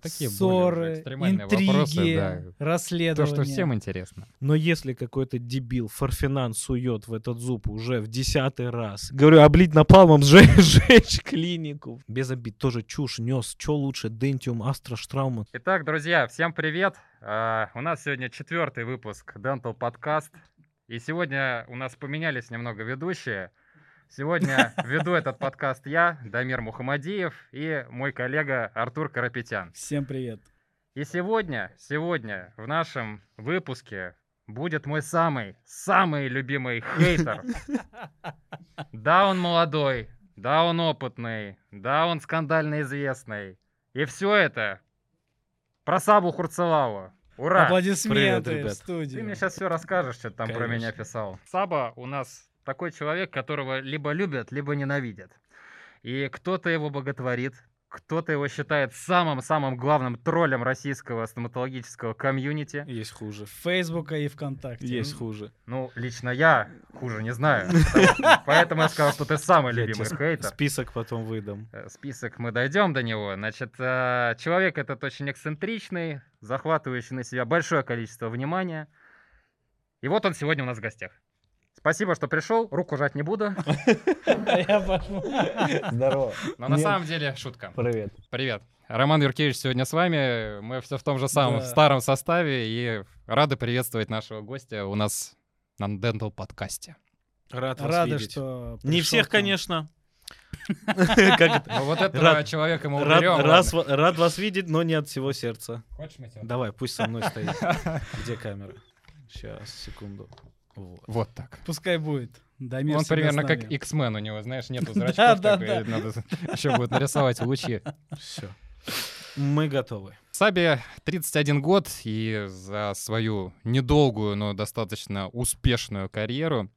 Такие ссоры, экстремальные интриги, вопросы, да. То, расследования. что всем интересно. Но если какой-то дебил форфинанс сует в этот зуб уже в десятый раз, говорю, облить напалмом, сжечь, сжечь клинику. Без обид, тоже чушь нес. Че лучше, Дентиум, Астра, Штрауман? Итак, друзья, всем привет. А, у нас сегодня четвертый выпуск Dental Podcast. И сегодня у нас поменялись немного ведущие. Сегодня веду этот подкаст я, Дамир Мухамадиев, и мой коллега Артур Карапетян. Всем привет. И сегодня, сегодня в нашем выпуске будет мой самый, самый любимый хейтер. Да, он молодой, да, он опытный, да, он скандально известный. И все это про Сабу Хурцелаву. Ура! Аплодисменты Привет, ребят. в студии. Ты мне сейчас все расскажешь, что ты там про Конечно. меня писал. Саба у нас такой человек, которого либо любят, либо ненавидят. И кто-то его боготворит, кто-то его считает самым-самым главным троллем российского стоматологического комьюнити. Есть хуже. Фейсбука и ВКонтакте. Есть хуже. Ну, лично я хуже не знаю. Поэтому я сказал, что ты самый любимый хейтер. Список потом выдам. Э, Список мы дойдем до него. Значит, э, человек этот очень эксцентричный, захватывающий на себя большое количество внимания. И вот он сегодня у нас в гостях. Спасибо, что пришел. Руку жать не буду. Я пошел. Здорово. Но на самом деле шутка. Привет. Привет. Роман Юркевич сегодня с вами. Мы все в том же самом старом составе и рады приветствовать нашего гостя у нас на Dental подкасте. Рад вас Рада, видеть. что Не всех, конечно. Ну вот этого человека мы уберем. рад вас видеть, но не от всего сердца. Хочешь Давай, пусть со мной стоит. Где камера? Сейчас, секунду. Вот. Вот так. Пускай будет. Дамир Он примерно как. X-Men у него, знаешь, нету Да, зрачков. да, такой, да. Надо еще будет нарисовать лучи. Все. Мы готовы. Сабе 31 год, и за свою недолгую, но достаточно успешную карьеру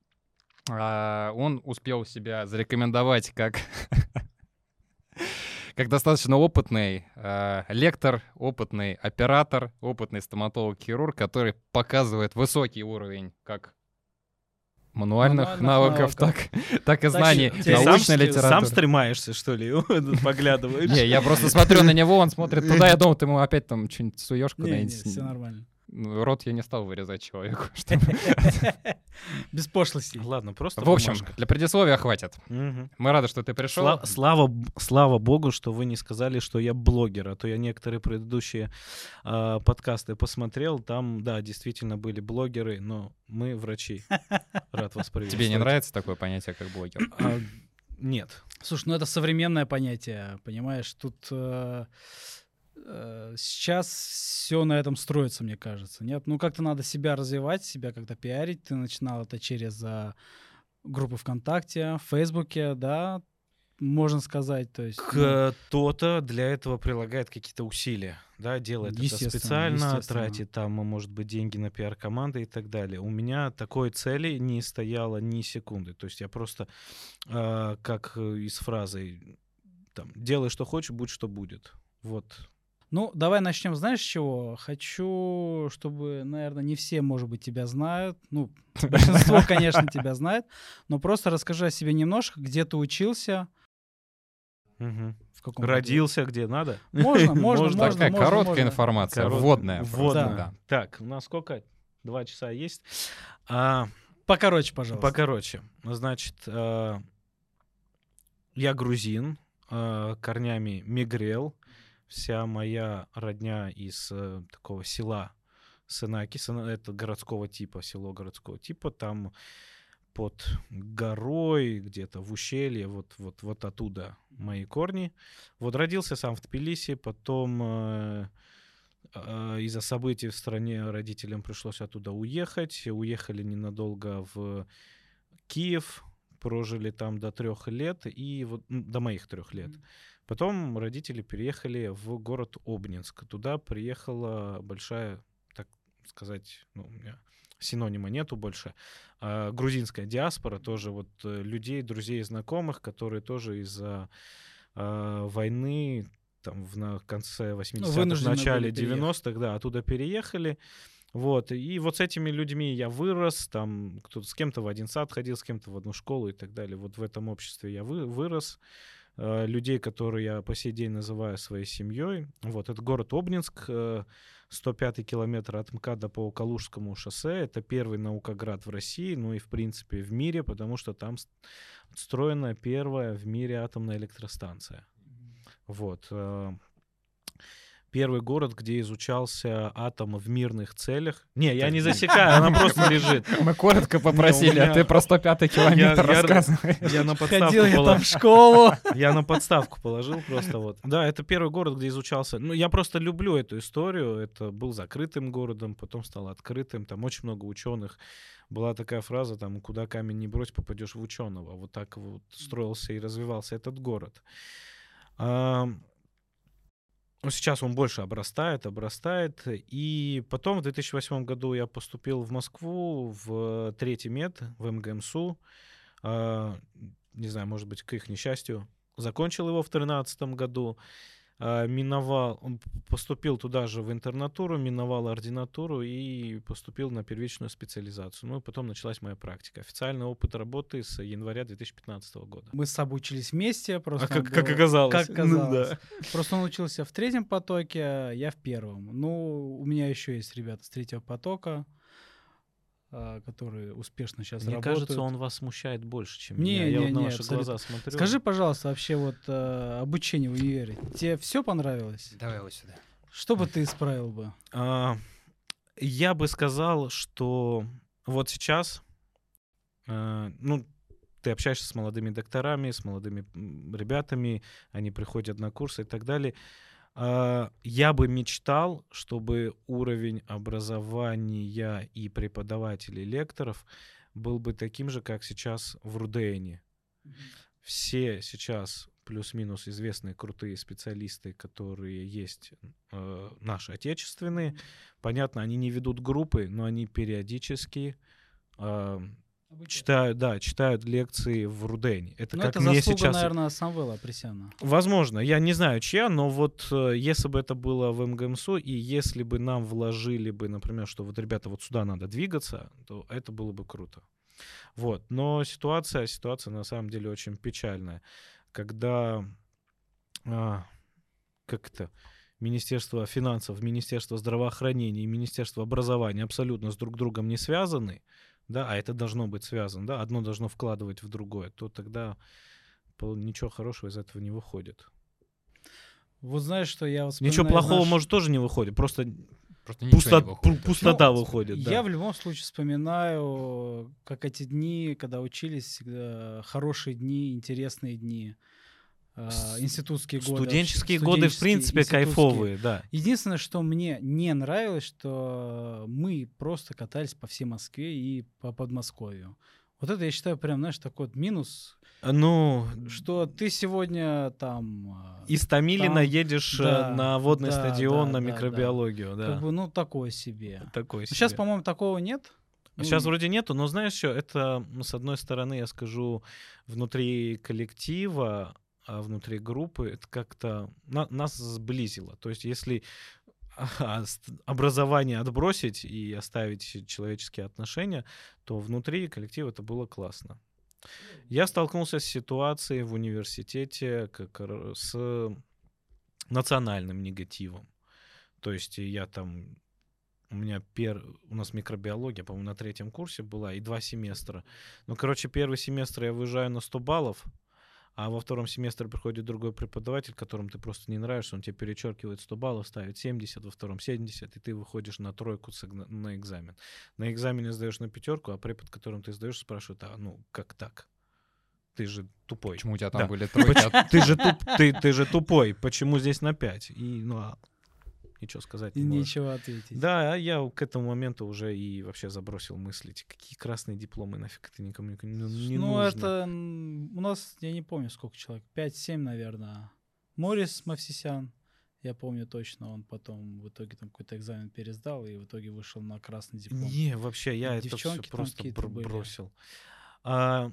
а, он успел себя зарекомендовать как, как достаточно опытный а, лектор, опытный оператор, опытный стоматолог-хирург, который показывает высокий уровень как мануальных Мануальных навыков, навыков. так, так и знаний сам научной сам, литературы. сам стремаешься, что ли? Поглядываешь? Не, я просто смотрю на него, он смотрит туда, я думал, ты ему опять там что-нибудь суешь куда-нибудь. все нормально. Рот я не стал вырезать человеку. чтобы- Без пошлостей. Ладно, просто В общем, для предисловия хватит. Мы рады, что ты пришел. Сла- слава, слава богу, что вы не сказали, что я блогер, а то я некоторые предыдущие а, подкасты посмотрел, там, да, действительно были блогеры, но мы врачи. Рад вас приветствовать. Тебе не нравится такое понятие, как блогер? А, нет. Слушай, ну это современное понятие, понимаешь? Тут э, э, сейчас все на этом строится, мне кажется. Нет, ну как-то надо себя развивать, себя как-то пиарить. Ты начинал это через а, группы ВКонтакте, в Фейсбуке, да, можно сказать. То есть, ну, Кто-то для этого прилагает какие-то усилия, да, делает это специально, естественно. тратит там, может быть, деньги на пиар-команды и так далее. У меня такой цели не стояло ни секунды. То есть я просто, а, как э, из фразы, там, делай, что хочешь, будь, что будет. Вот. Ну, давай начнем, знаешь, с чего? Хочу, чтобы, наверное, не все, может быть, тебя знают. Ну, большинство, конечно, тебя знает. Но просто расскажи о себе немножко, где ты учился, Мгм. в каком году. Родился где надо. Можно, можно, можно. Такая можно, короткая можно. информация, Корот- вводная. вводная. да. Так, у нас сколько? Два часа есть. А, Покороче, пожалуйста. Покороче. Значит, э, я грузин, э, корнями мигрел. Вся моя родня из э, такого села Сынаки, Сына- это городского типа, село городского типа, там под горой, где-то в ущелье, вот, вот, вот оттуда мои корни. Вот родился сам в Тбилиси, потом э, э, из-за событий в стране родителям пришлось оттуда уехать. Уехали ненадолго в Киев, прожили там до трех лет, и вот ну, до моих трех лет. Потом родители переехали в город Обнинск. Туда приехала большая, так сказать, ну, у меня синонима нету больше, а, грузинская диаспора, тоже вот э, людей, друзей, знакомых, которые тоже из-за а, войны там в на конце 80-х, Ну, начале были переехать. 90-х, да, оттуда переехали. Вот, и вот с этими людьми я вырос, там кто-то с кем-то в один сад ходил, с кем-то в одну школу и так далее. Вот в этом обществе я вы, вырос, э, людей, которые я по сей день называю своей семьей. Вот, это город Обнинск, э, 105 километр от МКАДа по Калужскому шоссе. Это первый наукоград в России, ну и, в принципе, в мире, потому что там с- отстроена первая в мире атомная электростанция. Вот. э, Первый город, где изучался атом в мирных целях. Не, я не засекаю, она просто лежит. Мы коротко попросили, а ты про 105 километр я- рассказываешь. Я на подставку положил. в школу. Я на подставку положил просто вот. Да, это первый город, где изучался. Ну, я просто люблю эту историю. Это был закрытым городом, потом стал открытым. Там очень много ученых. Была такая фраза, там, куда камень не брось, попадешь в ученого. Вот так вот строился и развивался этот город. Ну, Сейчас он больше обрастает, обрастает. И потом в 2008 году я поступил в Москву в третий мед, в МГМСУ. А, Не знаю, может быть, к их несчастью. Закончил его в 2013 году. А, Миновал, он поступил туда же в интернатуру, миновал ординатуру и поступил на первичную специализацию. Ну и потом началась моя практика. Официальный опыт работы с января 2015 года. Мы с собой учились вместе, просто А как, он как был- оказалось. Как Ну оказалось. да. Просто он учился в третьем потоке, а я в первом. Ну, у меня еще есть ребята с третьего потока, которые успешно сейчас Мне работают. кажется, он вас смущает больше, чем Не, меня. Я не, вот на не, ваши абсолютно. глаза смотрю. Скажи, пожалуйста, вообще вот э, обучение в универе, тебе все понравилось? Давай вот сюда. Что бы ты исправил бы? А, я бы сказал, что вот сейчас, а, ну, ты общаешься с молодыми докторами, с молодыми ребятами, они приходят на курсы и так далее. А, Я бы мечтал, чтобы уровень образования и преподавателей, лекторов был бы таким же, как сейчас в Рудене. Все сейчас плюс-минус известные крутые специалисты, которые есть э, наши отечественные. Понятно, они не ведут группы, но они периодически э, читают, да, читают лекции в Рудене. Это Ну, как это мне заслуга, сейчас... наверное, Самвела Апресяна. Возможно, я не знаю, чья, но вот э, если бы это было в МГМСУ, и если бы нам вложили бы, например, что вот, ребята, вот сюда надо двигаться, то это было бы круто. Вот. Но ситуация, ситуация на самом деле очень печальная. Когда, а, как это, Министерство финансов, Министерство здравоохранения и Министерство образования абсолютно с друг другом не связаны, да, а это должно быть связано, да, одно должно вкладывать в другое, то тогда ничего хорошего из этого не выходит. Вот знаешь, что я вот Ничего плохого, наш- может, тоже не выходит. Просто Просто пусто- не выходит. пу- пустота Ну, выходит. да. Я в любом случае вспоминаю, как эти дни, когда учились, всегда хорошие дни, интересные дни, институтские годы. Студенческие годы, в принципе, кайфовые, да. Единственное, что мне не нравилось, что мы просто катались по всей Москве и по Подмосковью. Вот это, я считаю, прям, знаешь, такой вот минус, Ну, что ты сегодня там... а, из Томилина там- едешь э, да, на водный да, стадион да, на да, микробиологию, да. Как бы, ну, такое себе. Такой Сейчас, себе. по-моему, такого нет. Ну, Сейчас вроде нету, но знаешь что, это, ну, с одной стороны, я скажу, внутри коллектива, а внутри группы, это как-то на- нас сблизило. То есть если а, образование отбросить и оставить человеческие отношения, то внутри коллектива это было классно. Я столкнулся с ситуацией в университете как с национальным негативом. То есть я там у меня пер... у нас микробиология, по-моему, на третьем курсе была, и два семестра. Ну, короче, первый семестр я выезжаю на 100 баллов, а во втором семестре приходит другой преподаватель, которому ты просто не нравишься, он тебе перечеркивает 100 баллов, ставит 70, во втором 70, и ты выходишь на тройку на экзамен. На экзамене сдаешь на пятерку, а препод, которым ты сдаешь, спрашивает, а ну, как так? Ты же тупой. Почему у тебя там Да. были тройки? Ты же, туп, ты, ты же тупой, почему здесь на 5? И, ну, а ничего сказать И не можешь. нечего ответить. Да, а я к этому моменту уже и вообще забросил мыслить, какие красные дипломы, нафиг это никому не, не- не ну, нужно. это м, у нас, я не помню, сколько человек, 5-7, наверное. Морис Мавсисян, я помню точно, он потом в итоге там какой-то экзамен пересдал и в итоге вышел на красный диплом. Не, вообще, я это все Девчонки просто бр- были. бросил. А,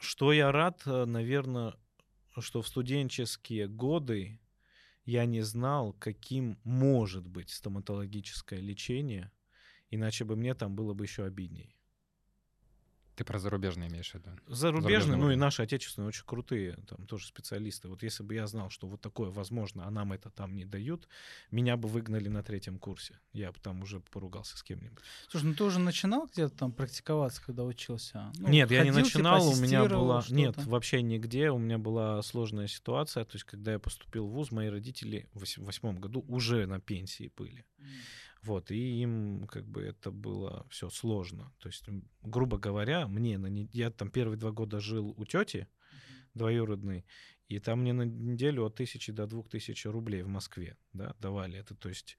что я рад, наверное, что в студенческие годы я не знал, каким может быть стоматологическое лечение, иначе бы мне там было бы еще обидней. Ты про зарубежные имеешь в виду? Зарубежные, Зарубежный ну и наши отечественные очень крутые, там тоже специалисты. Вот если бы я знал, что вот такое возможно, а нам это там не дают, меня бы выгнали на третьем курсе. Я бы там уже поругался с кем-нибудь. Слушай, ну ты уже начинал где-то там практиковаться, когда учился? Ну, Нет, я не ходил, типа, начинал, у меня была... Нет, что-то? вообще нигде, у меня была сложная ситуация. То есть, когда я поступил в ВУЗ, мои родители в вось- восьмом году уже на пенсии были. Вот, и им как бы это было все сложно. То есть, грубо говоря, мне на не- я там первые два года жил у тети двоюродной, и там мне на неделю от тысячи до двух тысяч рублей в Москве да, давали это. То есть,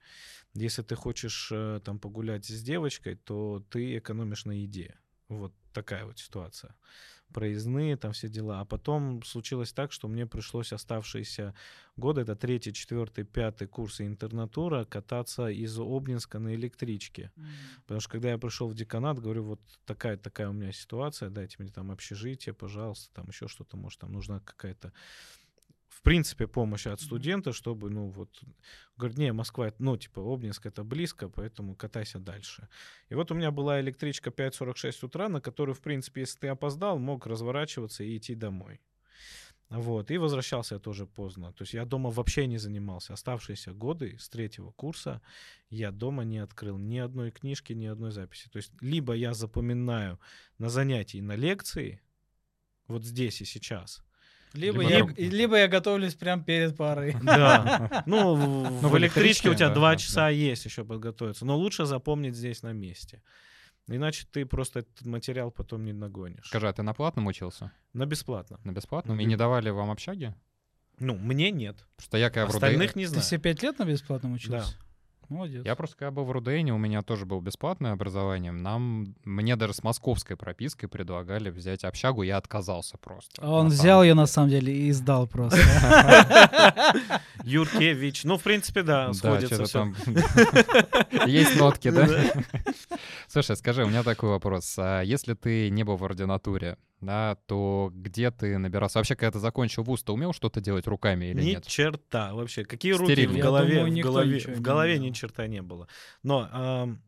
если ты хочешь э, там погулять с девочкой, то ты экономишь на еде. Вот такая вот ситуация. Проездные, там все дела. А потом случилось так, что мне пришлось оставшиеся годы, это третий, четвертый, пятый курсы интернатура, кататься из Обнинска на электричке. Потому что когда я пришел в деканат, говорю, вот такая такая у меня ситуация, дайте мне там общежитие, пожалуйста, там еще что-то, может, там нужна какая-то в принципе, помощь от студента, чтобы, ну, вот, говорит, не, Москва, ну, типа, Обнинск это близко, поэтому катайся дальше. И вот у меня была электричка 5.46 утра, на которую, в принципе, если ты опоздал, мог разворачиваться и идти домой. Вот, и возвращался я тоже поздно. То есть я дома вообще не занимался. Оставшиеся годы с третьего курса я дома не открыл ни одной книжки, ни одной записи. То есть либо я запоминаю на занятии, на лекции, вот здесь и сейчас. Либо, Либо я, и- либо я готовлюсь прям перед парой. Да. Ну, в, в электричке у тебя два да, часа есть еще подготовиться. Но лучше запомнить здесь на месте. Иначе ты просто этот материал потом не нагонишь. Скажи, а ты на платном учился? На бесплатно. На бесплатном? На И не давали вам общаги? Ну, мне нет. Потому что я когда Остальных Рудене... не Ты знаю. все пять лет на бесплатном учился? Молодец. Я просто когда был в Рудене, у меня тоже было бесплатное образование. Нам, мне даже с московской пропиской предлагали взять общагу, я отказался просто. А он взял самом ее на деле. самом деле и сдал просто. Юркевич. Ну, в принципе, да, сходится там... Есть нотки, да? Слушай, скажи, у меня такой вопрос. А если ты не был в ординатуре, да, то где ты набирался? Вообще, когда ты закончил вуз, ты умел что-то делать руками или Ни нет? черта вообще. Какие руки Стерильно. в голове? думаю, в голове, в голове ни черта не было. Но ам,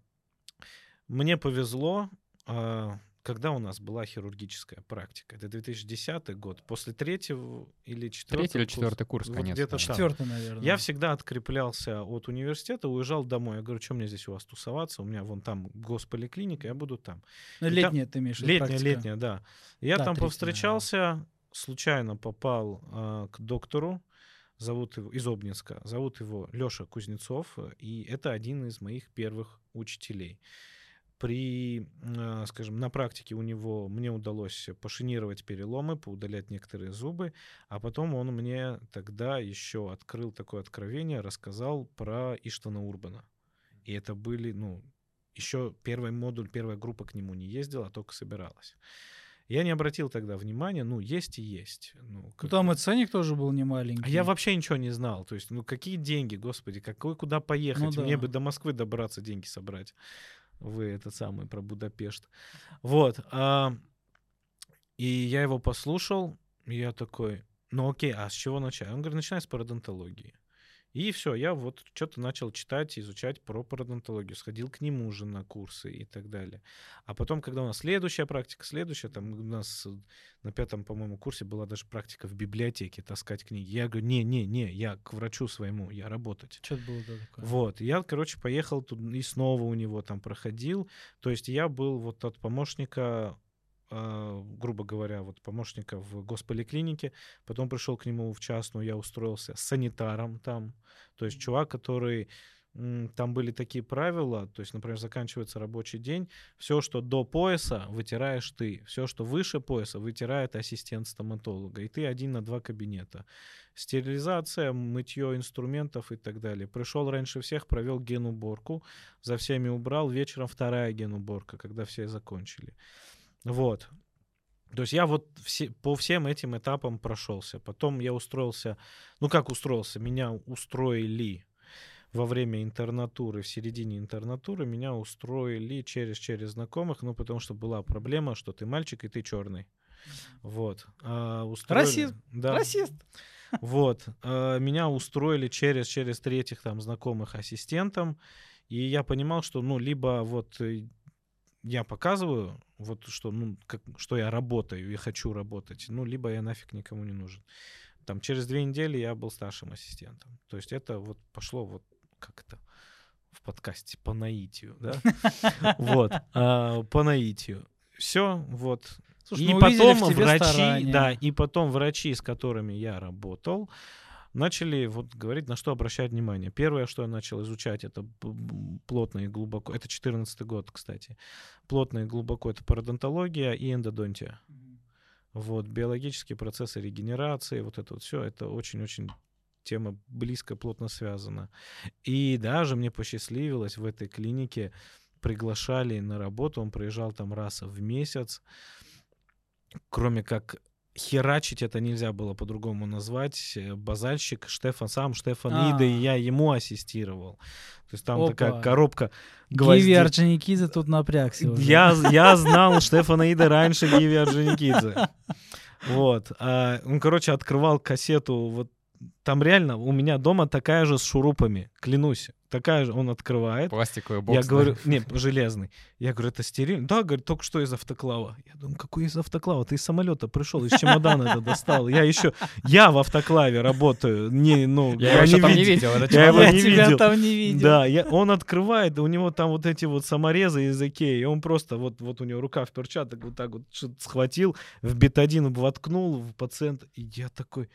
мне повезло, а, когда у нас была хирургическая практика. Это 2010 год. После третьего или четвертого Третий или курса. четвертый курс, Вот конечно. где-то да. там. Четвертый, наверное. Я всегда откреплялся от университета, уезжал домой. Я говорю, что мне здесь у вас тусоваться? У меня вон там госполиклиника, я буду там. Ну, и там- Летняя ты имеешь в виду, Летняя, практика. летняя, да. Я Да, там повстречался, случайно попал а, к доктору, зовут его из Обнинска, зовут его Леша Кузнецов, э, и это один из моих первых учителей. При, а, скажем, на практике у него мне удалось пошинировать переломы, поудалять некоторые зубы, а потом он мне тогда еще открыл такое откровение, рассказал про Иштана Урбана. И это были, ну, еще первый модуль, первая группа к нему не ездила, а только собиралась. Я не обратил тогда внимания, ну, есть и есть. Ну, Ну, как- там и ценник тоже был не маленький. а я вообще ничего не знал. То есть, ну, какие деньги, господи, какой, куда поехать? Ну Мне да. бы до Москвы добраться, деньги собрать. Вы этот самый про Будапешт. Вот. а, и я его послушал, и я такой, ну окей, а с чего начать? Он говорит, начинай с пародонтологии. И все, я вот что-то начал читать, изучать про пародонтологию, сходил к нему уже на курсы и так далее. А потом, когда у нас следующая практика, следующая, там у нас э, на пятом, по-моему, курсе была даже практика в библиотеке таскать книги. Я говорю, не-не-не, я к врачу своему, я работать. Что-то было да, такое. Вот, я, короче, поехал тут и снова у него там проходил. То есть я был вот от помощника, грубо говоря, вот помощника в госполиклинике, потом пришел к нему в частную, я устроился санитаром там. То есть чувак, который там были такие правила, то есть, например, заканчивается рабочий день, все, что до пояса, вытираешь ты, все, что выше пояса, вытирает ассистент стоматолога, и ты один на два кабинета. Стерилизация, мытье инструментов и так далее. Пришел раньше всех, провел генуборку, за всеми убрал, вечером вторая генуборка, когда все закончили. Вот. То есть я вот все, по всем этим этапам прошелся. Потом я устроился, ну как устроился, меня устроили во время интернатуры, в середине интернатуры, меня устроили через через знакомых, ну потому что была проблема, что ты мальчик и ты черный. Вот. А, устроили- Расизм. Да. Расист. Вот. э, Меня устроили через, через третьих там знакомых ассистентом. И я понимал, что, ну, либо вот э, я показываю, вот что, ну, как, что я работаю и хочу работать, ну, либо я нафиг никому не нужен. Там через две недели я был старшим ассистентом. То есть это вот пошло вот как это в подкасте по наитию, да? Вот, а, по наитию. Все, вот. И ну, потом врачи, да, и потом врачи, с которыми я работал, начали вот говорить, на что обращать внимание. Первое, что я начал изучать, это плотно и глубоко. Это 14 год, кстати. Плотно и глубоко это пародонтология и эндодонтия. Вот, биологические процессы регенерации, вот это вот все, это очень-очень тема близко, плотно связана. И даже мне посчастливилось в этой клинике, приглашали на работу, он приезжал там раз в месяц, кроме как херачить это нельзя было по-другому назвать. э, Базальщик Штефан, сам Штефан А. Ида, и я ему ассистировал. То есть там Опа. такая коробка Гиви гвоздей. Орджоникидзе тут напрягся уже. Я, я знал Штефана Ида раньше Гиви Орджоникидзе. Вот. А, он, короче, открывал кассету. Вот там реально у меня дома такая же с шурупами, клянусь. Такая же он открывает. Пластиковый бокс. Я да? говорю, не, железный. Я говорю, это стерильно? Да, говорит, только что из автоклава. Я думаю, какой из автоклава? Ты из самолета пришел, из чемодана это достал. Я еще, я в автоклаве работаю. Не, ну, Я его еще там не видел. видел. это Я его Я не тебя видел. там не видел. Да, я, он открывает, у него там вот эти вот саморезы из Икеи, и он просто, вот, вот у него рука в перчаток вот так вот что-то схватил, в бетадин воткнул в пациента, и я такой,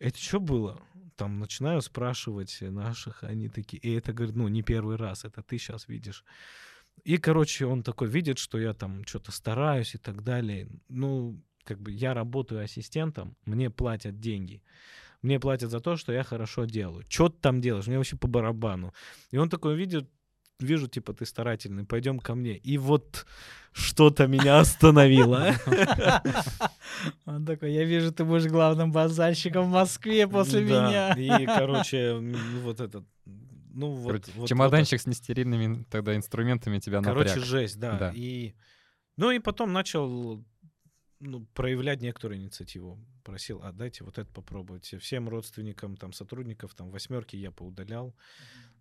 это что было? Там начинаю спрашивать наших, они такие, и это, говорит, ну, не первый раз, это ты сейчас видишь. И, короче, он такой видит, что я там что-то стараюсь и так далее. Ну, как бы я работаю ассистентом, мне платят деньги. Мне платят за то, что я хорошо делаю. Что ты там делаешь? Мне вообще по барабану. И он такой видит, вижу, типа, ты старательный, пойдем ко мне. И вот что-то меня остановило. Он такой, я вижу, ты будешь главным базальщиком в Москве после меня. И, короче, вот этот, ну вот... Короче, вот- Чемоданчик с нестерильными тогда инструментами тебя Короче, напряг. жесть, да. Да. И, ну и потом начал ну, проявлять некоторую инициативу. Просил, а дайте вот это попробовать. Всем родственникам, там, сотрудников, там, восьмерки я поудалял.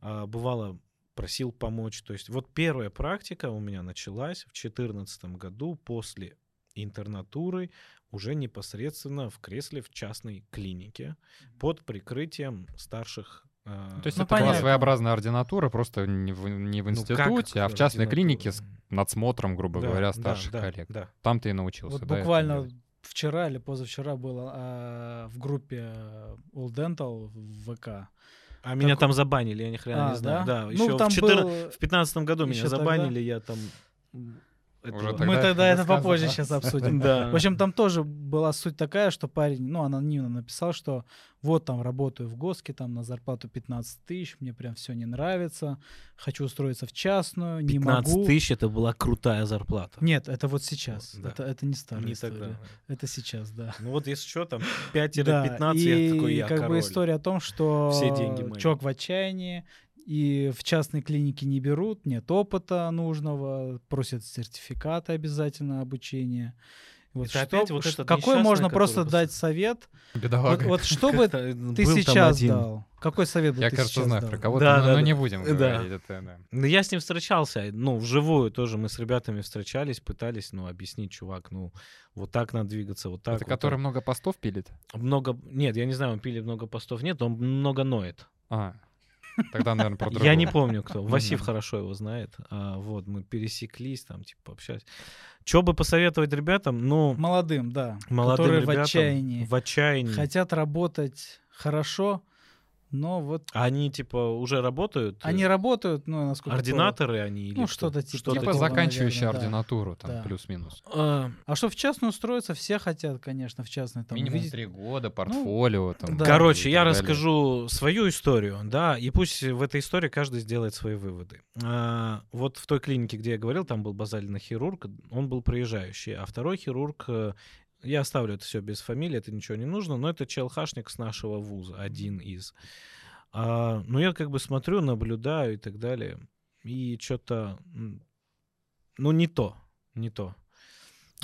А, бывало, просил помочь. То есть вот первая практика у меня началась в 2014 году после интернатуры уже непосредственно в кресле в частной клинике под прикрытием старших а, То есть Ну, это была понятно. своеобразная ординатура, просто не в, не в ну, как институте, а в частной ординатура? клинике с надсмотром, грубо Да, говоря, старших да, коллег. Да, Там ты и научился. Вот да, буквально вчера или позавчера было а, в группе э, All Dental в ВК. А меня там забанили, я ни хрена А, не знаю. Да, Ну, еще в, 14 был- в 15 году меня ещё тогда- забанили, я там... Уже этого- тогда Мы это тогда это попозже да? сейчас обсудим. Да. В общем, там тоже была суть такая, что парень, ну, анонимно написал, что вот там работаю в ГОСКе, там на зарплату 15 тысяч, мне прям все не нравится, хочу устроиться в частную, не 15 могу. тысяч это была крутая зарплата. Нет, это вот сейчас. Да. Это, это не старая Не история. тогда. Это сейчас, да. Ну вот если что, там Да, 5-15, и я такой, я как король. бы история о том, что Все деньги мои. чувак в отчаянии, и в частной клинике не берут, нет опыта нужного, просят сертификаты обязательно обучения. Вот Это что- опять вот этот какой можно просто дать совет? Вот, Бедолага. вот что бы Как-то ты сейчас дал? Какой совет бы Я, ты кажется, сейчас знаю дал? про кого-то, Да, но, да, но да. не будем Да. говорить. Это, да. Ну, я с ним встречался, ну, вживую тоже мы с ребятами встречались, пытались, ну, объяснить, чувак, ну, вот так надо двигаться, вот так. Это вот который так. много постов пилит? Много, нет, я не знаю, он пили много постов, нет, он много ноет. А, тогда, наверное, про Я не другого. помню, кто. Васив хорошо его знает. А, вот, мы пересеклись, там, типа, общались. Что бы посоветовать ребятам? Ну, Молодым, да. молодым которые ребятам в отчаянии. В отчаянии. Хотят работать хорошо, но вот Они, типа, уже работают? они работают, ну, насколько... Ординаторы они? или Ну, что-то типа Что-то Типа такого, заканчивающая наверное, да. ординатуру, там, Да. плюс-минус. А, А что в частную устроиться, все хотят, конечно, в частную. Там, Минимум видеть- три года, портфолио. там, да. Короче, я далее. расскажу свою историю, да, и пусть в этой истории каждый сделает свои выводы. А, вот в той клинике, где я говорил, там был базальный хирург, он был проезжающий, а второй хирург, э, я оставлю это все без фамилии, это ничего не нужно, но это челхашник с нашего вуза, один из. А, ну, я как бы смотрю, наблюдаю и так далее, и что-то, ну, не то, не то.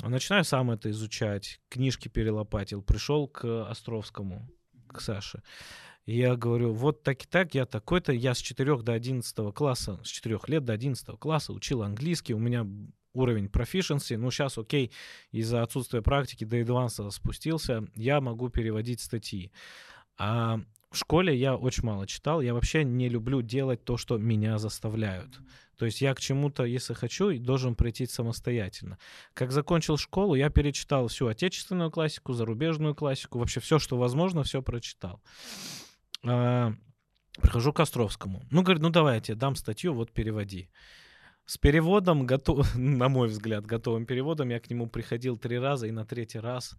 Начинаю сам это изучать, книжки перелопатил, пришел к Островскому, к Саше. И я говорю, вот так и так, я такой-то, я с 4 до 11 класса, с 4 лет до 11 класса учил английский, у меня уровень proficiency. Ну, сейчас, окей, из-за отсутствия практики до advanced спустился, я могу переводить статьи. А в школе я очень мало читал. Я вообще не люблю делать то, что меня заставляют. То есть я к чему-то, если хочу, должен прийти самостоятельно. Как закончил школу, я перечитал всю отечественную классику, зарубежную классику, вообще все, что возможно, все прочитал. А, прихожу к Островскому. Ну, говорит, ну давай я тебе дам статью, вот переводи. С переводом, готов, на мой взгляд, готовым переводом я к нему приходил три раза, и на третий раз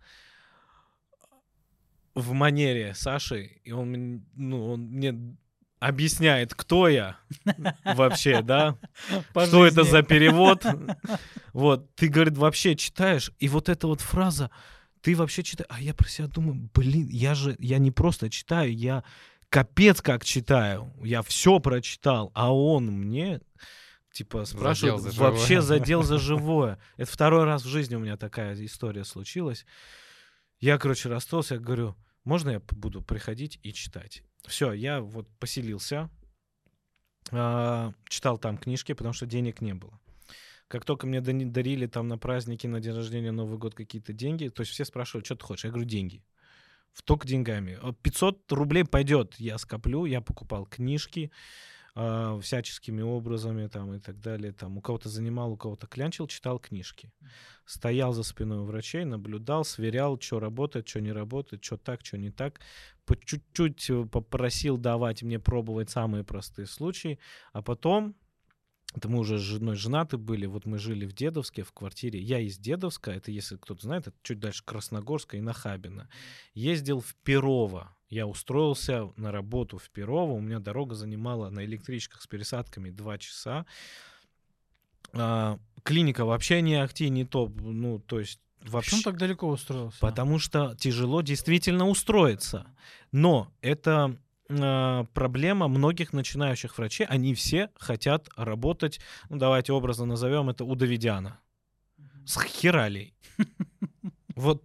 в манере Саши, и он, ну, он мне объясняет, кто я вообще, да, По что это жизни. за перевод. Вот, ты, говорит, вообще читаешь, и вот эта вот фраза, ты вообще читаешь, а я про себя думаю, блин, я же, я не просто читаю, я капец как читаю, я все прочитал, а он мне, типа, спрашивает, за вообще живое. задел за живое. Это второй раз в жизни у меня такая история случилась. Я, короче, расстроился, я говорю, можно я буду приходить и читать? Все, я вот поселился, а, читал там книжки, потому что денег не было. Как только мне дарили там на праздники, на день рождения, Новый год какие-то деньги, то есть все спрашивают, что ты хочешь? Я говорю, деньги. Только деньгами. А 500 рублей пойдет. Я скоплю, я покупал книжки а, всяческими образами там и так далее. Там у кого-то занимал, у кого-то клянчил, читал книжки. Стоял за спиной у врачей, наблюдал, сверял, что работает, что не работает, что так, что не так. По чуть-чуть э, попросил давать мне пробовать самые простые случаи, а потом это мы уже с женой женаты были, вот мы жили в Дедовске, в квартире. Я из Дедовска, это, если кто-то знает, это чуть дальше Красногорска и Нахабина. Ездил в Перово. Я устроился на работу в Перово. У меня дорога занимала на электричках с пересадками 2 часа. А, клиника вообще не акти, не топ. Ну, то есть вообще... Почему так далеко устроился? Потому что тяжело действительно устроиться. Но это э, проблема многих начинающих врачей. Они все хотят работать, ну давайте образно назовем это у Давидяна. С хералей. Вот,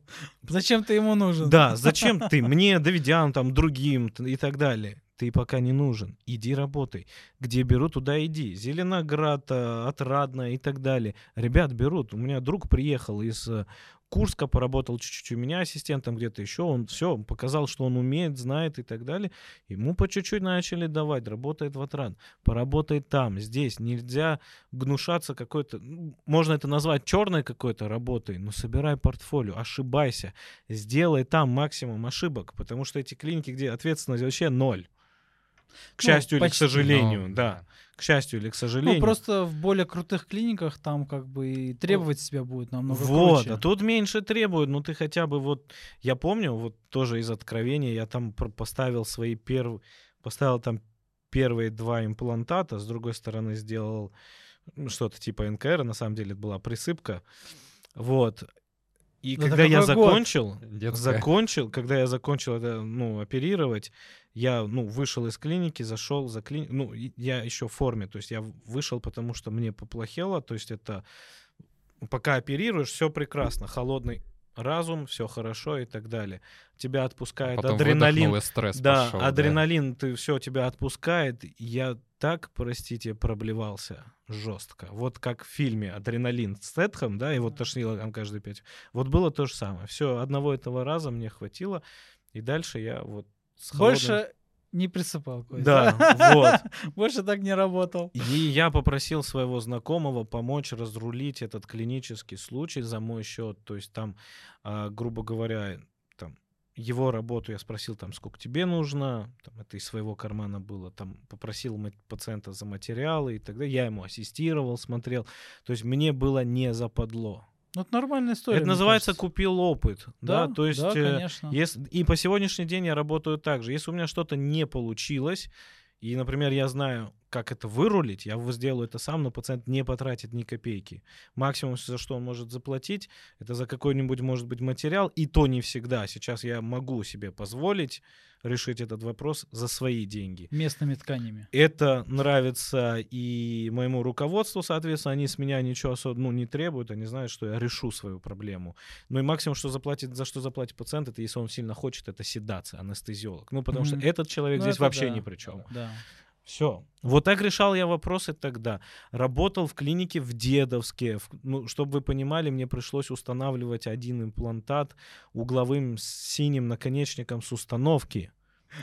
Зачем ты ему нужен? да, зачем ты мне, Давидян, там, другим и так далее? Ты пока не нужен. Иди работай. Где берут, туда иди. Зеленоград, э, Отрадно и так далее. Ребят берут. У меня друг приехал из э, Курска, поработал чуть-чуть у меня ассистентом где-то еще. Он все, показал, что он умеет, знает и так далее. Ему по чуть-чуть начали давать. Работает в Отрад. Поработай там, здесь. Нельзя гнушаться какой-то... ну, Можно это назвать черной какой-то работой, но собирай портфолио, ошибайся. Сделай там максимум ошибок, потому что эти клиники, где ответственность вообще ноль. К Ну, счастью или к почти. сожалению, Ну, да. К счастью или к сожалению. Ну, просто в более крутых клиниках там как бы и требовать себя будет намного Вот, круче. а тут меньше требуют. Ну, ты хотя бы вот... Я помню, вот тоже из откровения, я там поставил свои первые... Поставил там первые два имплантата, с другой стороны сделал ну, что-то типа НКР, на самом деле это была присыпка. Вот. И Это когда я какой год? закончил, Детская. закончил, когда я закончил это, ну, оперировать, я, ну, вышел из клиники, зашел за клинику, ну, я еще в форме, то есть я вышел, потому что мне поплохело, то есть это пока оперируешь, все прекрасно, холодный разум, все хорошо и так далее. Тебя отпускает Потом адреналин. выдохнул, и стресс Да, пошел, адреналин, ты все тебя отпускает. Я так, простите, проблевался жестко. Вот как в фильме Адреналин с Стэтхэм, да, его тошнило там каждые пять. Вот было то же самое. Все, одного этого раза мне хватило, и дальше я вот с холодным- Больше не присыпал. Кость, Да, вот. Больше так не работал. И я попросил своего знакомого помочь разрулить этот клинический случай за мой счет. То есть там, а, грубо говоря, его работу я спросил, там, сколько тебе нужно, там, это из своего кармана было, там, попросил пациента за материалы и тогда я ему ассистировал, смотрел. То есть мне было не западло. Ну, это нормальная история. это называется кажется. купил опыт. Да, то есть... да, э, конечно. если, и по сегодняшний день я работаю так же. Если у меня что-то не получилось, и, например, я знаю, как это вырулить, я сделаю это сам, но пациент не потратит ни копейки. Максимум, за что он может заплатить, это за какой-нибудь, может быть, материал, и то не всегда. Сейчас я могу себе позволить решить этот вопрос за свои деньги. Местными тканями. Это нравится и моему руководству, соответственно, они с меня ничего особо ну, не требуют, они знают, что я решу свою проблему. Ну и максимум, что заплатит, за что заплатит пациент, это если он сильно хочет, это седация, анестезиолог. Ну потому Мгм. что этот человек Ну, здесь вообще да. ни при чем. Да. Все. Вот так решал я вопросы тогда. Работал в клинике в Дедовске. В- ну, чтобы вы понимали, мне пришлось устанавливать один имплантат угловым синим наконечником с установки.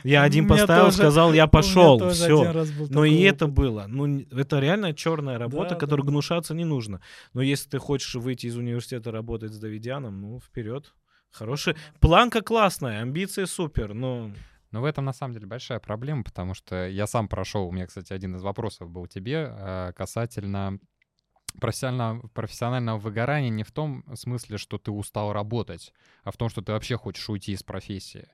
Я один поставил, тоже- сказал, я пошел. Все. Но и это было. Ну, это реально черная работа, Да, которой да, да. гнушаться не нужно. Но если ты хочешь выйти из университета работать с Давидяном, ну, вперед. Хороший. Планка классная, амбиции супер, но... Но в этом на самом деле большая проблема, потому что я сам прошел, у меня, кстати, один из вопросов был тебе э, касательно профессионального, профессионального выгорания не в том смысле, что ты устал работать, а в том, что ты вообще хочешь уйти из профессии.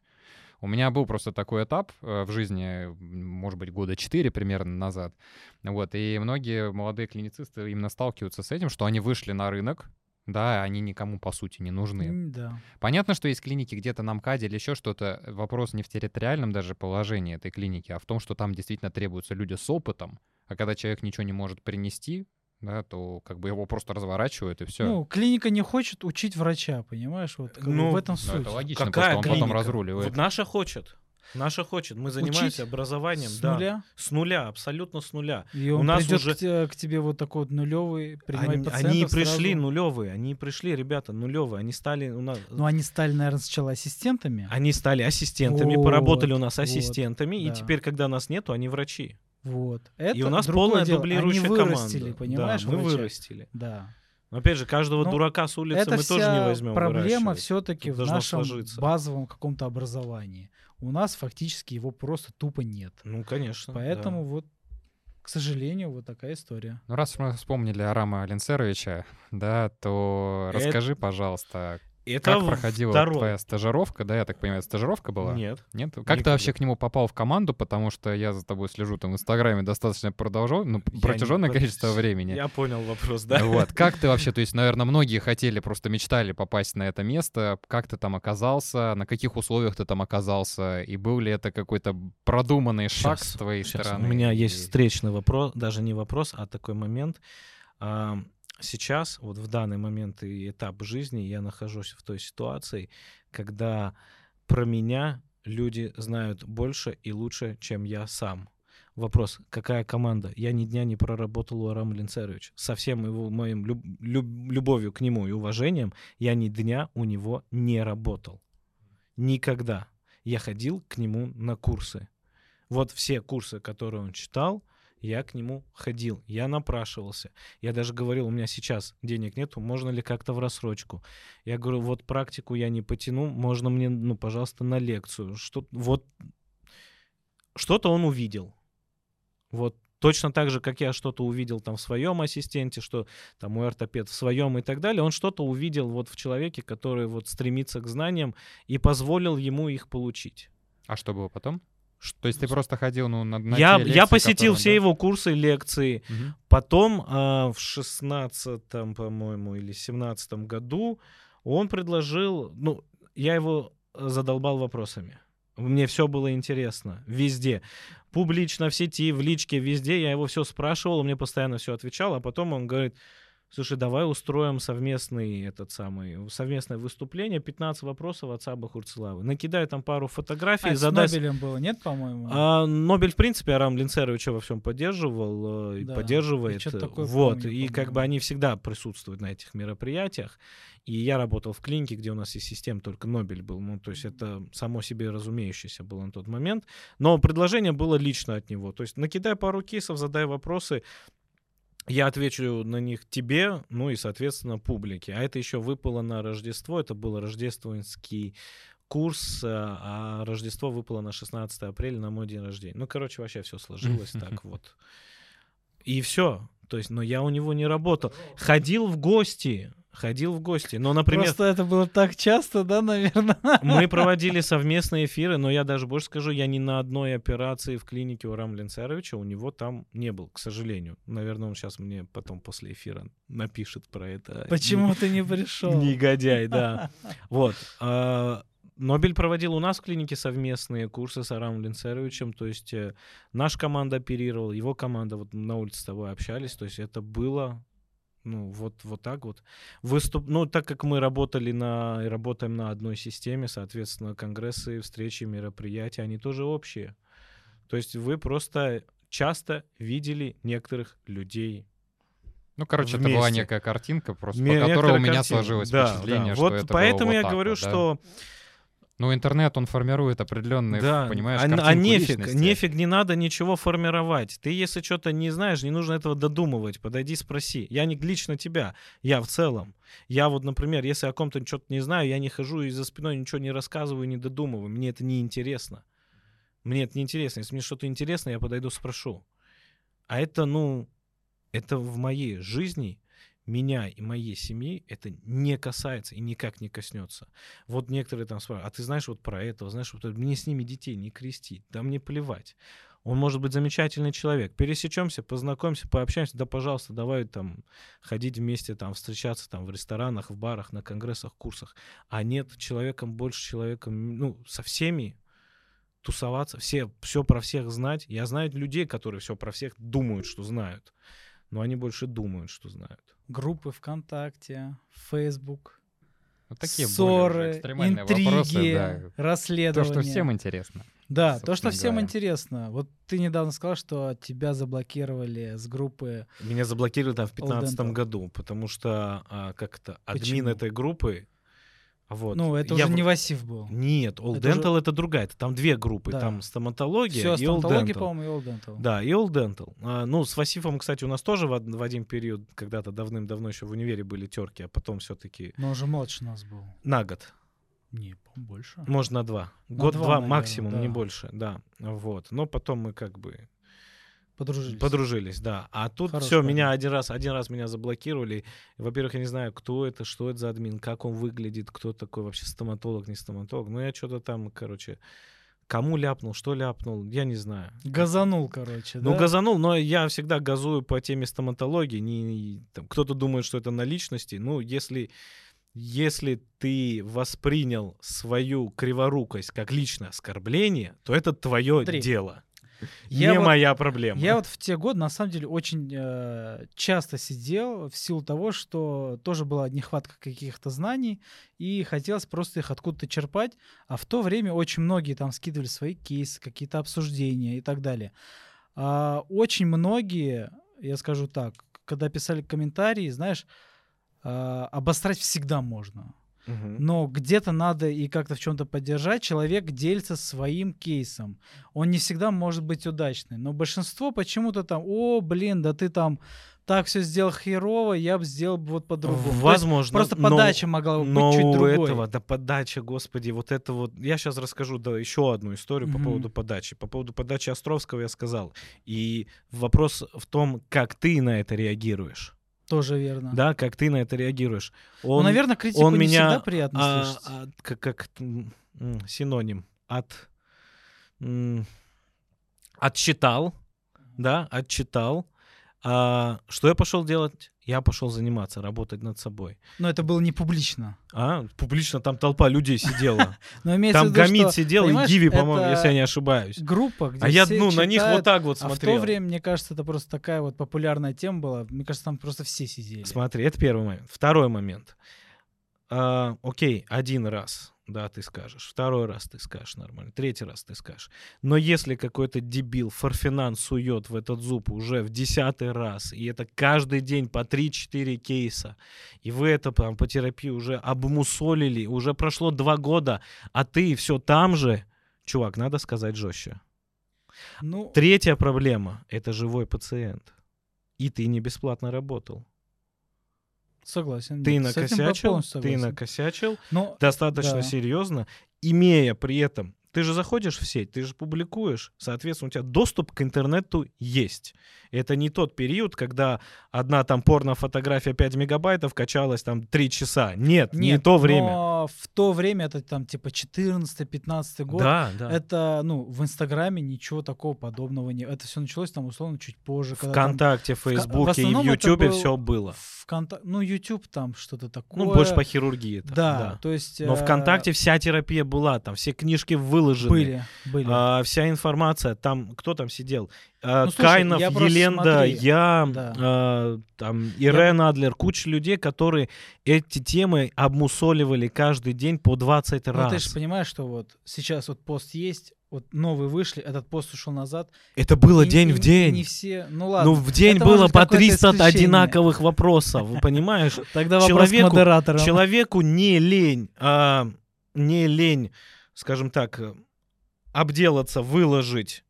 У меня был просто такой этап э, в жизни, может быть, года 4 примерно назад. Вот, и многие молодые клиницисты именно сталкиваются с этим, что они вышли на рынок, да, они никому, по сути, не нужны. Да. Понятно, что есть клиники где-то на МКАДе или еще что-то. Вопрос не в территориальном даже положении этой клиники, а в том, что там действительно требуются люди с опытом. А когда человек ничего не может принести, да, то как бы его просто разворачивают и все. Ну, клиника не хочет учить врача, понимаешь? Вот Ну, в этом Ну, суть. это логично, Какая просто он потом клиника? разруливает. Вот наша хочет. Наша хочет. Мы занимаемся Учить образованием. С да. нуля. С нуля, абсолютно с нуля. И У он нас придет уже- к, к тебе вот такой вот нулевый, Они, они пришли сразу. нулевые, они пришли, ребята, нулевые. Они стали у нас... Ну, они стали, наверное, сначала ассистентами. Они стали ассистентами, Вот, поработали у нас вот, ассистентами, и да. теперь, когда нас нету, они врачи. Вот. Это и у нас полная дело. дублирующая Они вырастили, команда. понимаешь, да, мы вырастили. Да. Но опять же, каждого Ну, дурака с улицы мы тоже не возьмем проблема все-таки в нашем сложиться. базовом каком-то образовании. У нас фактически его просто тупо нет. Ну, конечно. да. Поэтому вот, к сожалению, вот такая история. Ну, раз мы вспомнили Арама Ленцеровича, да, то Это- расскажи, пожалуйста, Это как проходила второй. твоя стажировка, да, я так понимаю, стажировка была? Нет. Нет? Как Никогда. ты вообще к нему попал в команду? Потому что я за тобой слежу там в Инстаграме достаточно продолжал, ну, Я не протяженное под- количество времени. Я понял вопрос, да. Вот. Как ты вообще, то есть, наверное, многие хотели, просто мечтали попасть на это место. Как ты там оказался? На каких условиях ты там оказался? И был ли это какой-то продуманный шаг Щас, с твоей щас. стороны? У меня есть встречный вопрос, даже не вопрос, а такой момент. Сейчас, вот в данный момент и этап жизни, я нахожусь в той ситуации, когда про меня люди знают больше и лучше, чем я сам. Вопрос, какая команда? Я ни дня не проработал у Арама Ленцеровича. Со всем его моим люб- люб- любовью к нему и уважением, я ни дня у него не работал. Никогда. Я ходил к нему на курсы. Вот все курсы, которые он читал, я к нему ходил, я напрашивался. Я даже говорил, у меня сейчас денег нету, можно ли как-то в рассрочку? Я говорю, вот практику я не потяну, можно мне, ну, пожалуйста, на лекцию. Что, вот что-то он увидел. Вот точно так же, как я что-то увидел там в своем ассистенте, что там мой ортопед в своем и так далее, он что-то увидел вот в человеке, который вот стремится к знаниям и позволил ему их получить. А что было потом? То есть ты просто ходил, ну, на, на я, те я лекции, посетил которые, все да? его курсы, лекции. Мгм. Потом а, в шестнадцатом, по-моему, или семнадцатом году он предложил, ну, я его э, задолбал вопросами. Мне все было интересно, везде. Публично, в сети, в личке, везде. Я его все спрашивал, он мне постоянно все отвечал, а потом он говорит, слушай, давай устроим совместный, этот самый, совместное выступление, 15 вопросов от Саба Хурцелавы. Накидай там пару фотографий, А, это с задай... Нобелем было, нет, по-моему? А, Нобель, в принципе, Арам Линцеровича во всем поддерживал э, и Да, поддерживает. и э, такое вот, помню, и как бы они всегда присутствуют на этих мероприятиях. И я работал в клинике, где у нас и систем только Нобель был. Ну, то есть это само себе разумеющееся было на тот момент. Но предложение было лично от него. То есть накидай пару кейсов, задай вопросы, я отвечу на них тебе, ну и, соответственно, публике. А это еще выпало на Рождество. Это был рождественский курс, э, а Рождество выпало на 16 апреля на мой день рождения. Ну, короче, вообще все сложилось так вот. И все. То есть, но я у него не работал. Ходил в гости. Ходил в гости. Но, например, Просто это было так часто, да, наверное? мы проводили совместные эфиры, но я даже больше скажу, я ни на одной операции в клинике у Рам Ленцеровича у него там не был, к сожалению. Наверное, он сейчас мне потом после эфира напишет про это. Почему ты не пришел? Негодяй, да. Вот. а, Нобель проводил у нас в клинике совместные курсы с Арамом Ленцеровичем, то есть э, наша команда оперировала, его команда, вот на улице с тобой общались, то есть это было, ну, вот, вот так вот. Выступ... Ну, так как мы работали на, и работаем на одной системе, соответственно, конгрессы, встречи, мероприятия, они тоже общие. То есть вы просто часто видели некоторых людей. Ну, короче, это была вместе. некая картинка, просто Ме- по которой у меня картина. сложилось Да, впечатление, да. что вот это было поэтому вот я так говорю, вот, да. что Ну, интернет, он формирует определенные, да, понимаешь, а, а нефиг, личности. нефиг не надо ничего формировать. Ты если что-то не знаешь, не нужно этого додумывать. Подойди, спроси. Я не лично тебя, я в целом. Я вот, например, если о ком-то что-то не знаю, я не хожу и за спиной ничего не рассказываю, не додумываю. Мне это не интересно. Мне это не интересно. Если мне что-то интересно, я подойду, спрошу. А это, ну, это в моей жизни меня и моей семьи это не касается и никак не коснется. Вот некоторые там спрашивают, а ты знаешь вот про этого, знаешь вот это? Мне с ними детей не крестить, да мне плевать. Он может быть замечательный человек. Пересечемся, познакомимся, пообщаемся, да, пожалуйста, давай там ходить вместе, там встречаться там в ресторанах, в барах, на конгрессах, курсах. А нет, человеком больше человеком, ну, со всеми тусоваться, все, все про всех знать. Я знаю людей, которые все про всех думают, что знают. Но они больше думают, что знают. Группы ВКонтакте, Facebook, Вот такие более уже ссоры, экстремальные интриги, вопросы, да. То, расследования. что всем интересно. Да, то, что всем говоря. интересно. Вот ты недавно сказал, что тебя заблокировали с группы. Меня заблокировали там в All 2015 Dental. году, потому что а, как это админ Почему? этой группы. Вот. ну, это я уже в- не Васив был. Нет, All Это уже- Dental это другая. Это там две группы. Да. Там стоматология Все, и All Dental. по-моему, и All Dental. Да, и All Dental. А, ну, с Васифом, кстати, у нас тоже в, в один период, когда-то давным-давно еще в универе были терки, а потом все-таки Но он же младше нас был. на год. Не, больше. Может, на два. На Год-два наверное, максимум, не да. больше, да. Вот. Но потом мы как бы Подружились. Подружились, да. А тут все, парень. меня один раз, один раз меня заблокировали. Во-первых, я не знаю, кто это, что это за админ, как он выглядит, кто такой вообще стоматолог, не стоматолог. Ну, я что-то там, короче, кому ляпнул, что ляпнул, я не знаю. Газанул, короче, Ну, да? газанул, но я всегда газую по теме стоматологии. Не, не- там, кто-то думает, что это на личности. Ну, если, если ты воспринял свою криворукость как личное оскорбление, то это твое Смотри, дело. Я не вот- моя проблема. Я вот в те годы, на самом деле, очень э, часто сидел в силу того, что тоже была нехватка каких-то знаний, и хотелось просто их откуда-то черпать. А в то время очень многие там скидывали свои кейсы, какие-то обсуждения и так далее. А очень многие, я скажу так, когда писали комментарии, знаешь, а, обосрать всегда можно. Но где-то надо и как-то в чем-то поддержать. Человек делится своим кейсом. Он не всегда может быть удачный. Но большинство почему-то там, о, блин, да ты там так все сделал херово, я бы сделал вот по-другому. Возможно. Просто но- подача могла бы но быть чуть у другой. этого, да подача, господи, вот это вот... Я сейчас расскажу да, еще одну историю по Мгм. поводу подачи. По поводу подачи Островского я сказал. И вопрос в том, как ты на это реагируешь. Тоже верно. Да, как ты на это реагируешь. Ну, Он, наверное, критику он не меня, всегда приятно а, слышать. а, как, как синоним от отчитал, да, отчитал. А, что я пошел делать? Я пошел заниматься, работать над собой. Но это было не публично. А, публично там толпа людей сидела. Там Гамит сидел и Гиви, по-моему, если я не ошибаюсь. Группа, где А я, ну, на них вот так вот А в смотрел. то время, мне кажется, это просто такая вот популярная тема была. Мне кажется, там просто все сидели. Смотри, это первый момент. Второй момент. А, окей, один раз, да, ты скажешь. Второй раз ты скажешь нормально. Третий раз ты скажешь. Но если какой-то дебил Форфинан сует в этот зуб уже в десятый раз, и это каждый день по 3-4 кейса, и вы это там, по терапии уже обмусолили, уже прошло два года, а ты все там же, чувак, надо сказать жестче. Ну, Третья проблема — это живой пациент. И ты не бесплатно работал. Согласен. Ты накосячил, ты накосячил Но достаточно да. серьезно, имея при этом, ты же заходишь в сеть, ты же публикуешь, соответственно, у тебя доступ к интернету есть. Это не тот период, когда одна там порно-фотография 5 мегабайтов качалась там 3 часа. Нет, не Нет, то время. Но в то время, это там типа 14-15 год, Да, да. это, ну, в Инстаграме ничего такого подобного не... Это все началось там, условно, чуть позже. когда там Вконтакте, в в Фейсбуке и в Ютубе был все было. Вконта- Ну, YouTube там что-то такое. Ну, больше по хирургии. это, Да, то есть... Но э, ВКонтакте вся терапия была, там все книжки выложены. Были, были. А, вся информация, там, кто там сидел? А, Ну, слушай, Кайнов, я Еленда, я, да. а, там, Ирен Адлер, куча людей, которые эти темы обмусоливали каждый день по 20 Ну, раз. ты же понимаешь, что вот сейчас вот пост есть, вот новые вышли, этот пост ушел назад. Это было и- день и в день. Не все, ну ладно. Ну, в день это было по какое-то 300 исключение. одинаковых вопросов, вы понимаешь? Тогда вопрос человеку- к модераторам. Человеку не лень, а, не лень, скажем так, э, обделаться, выложить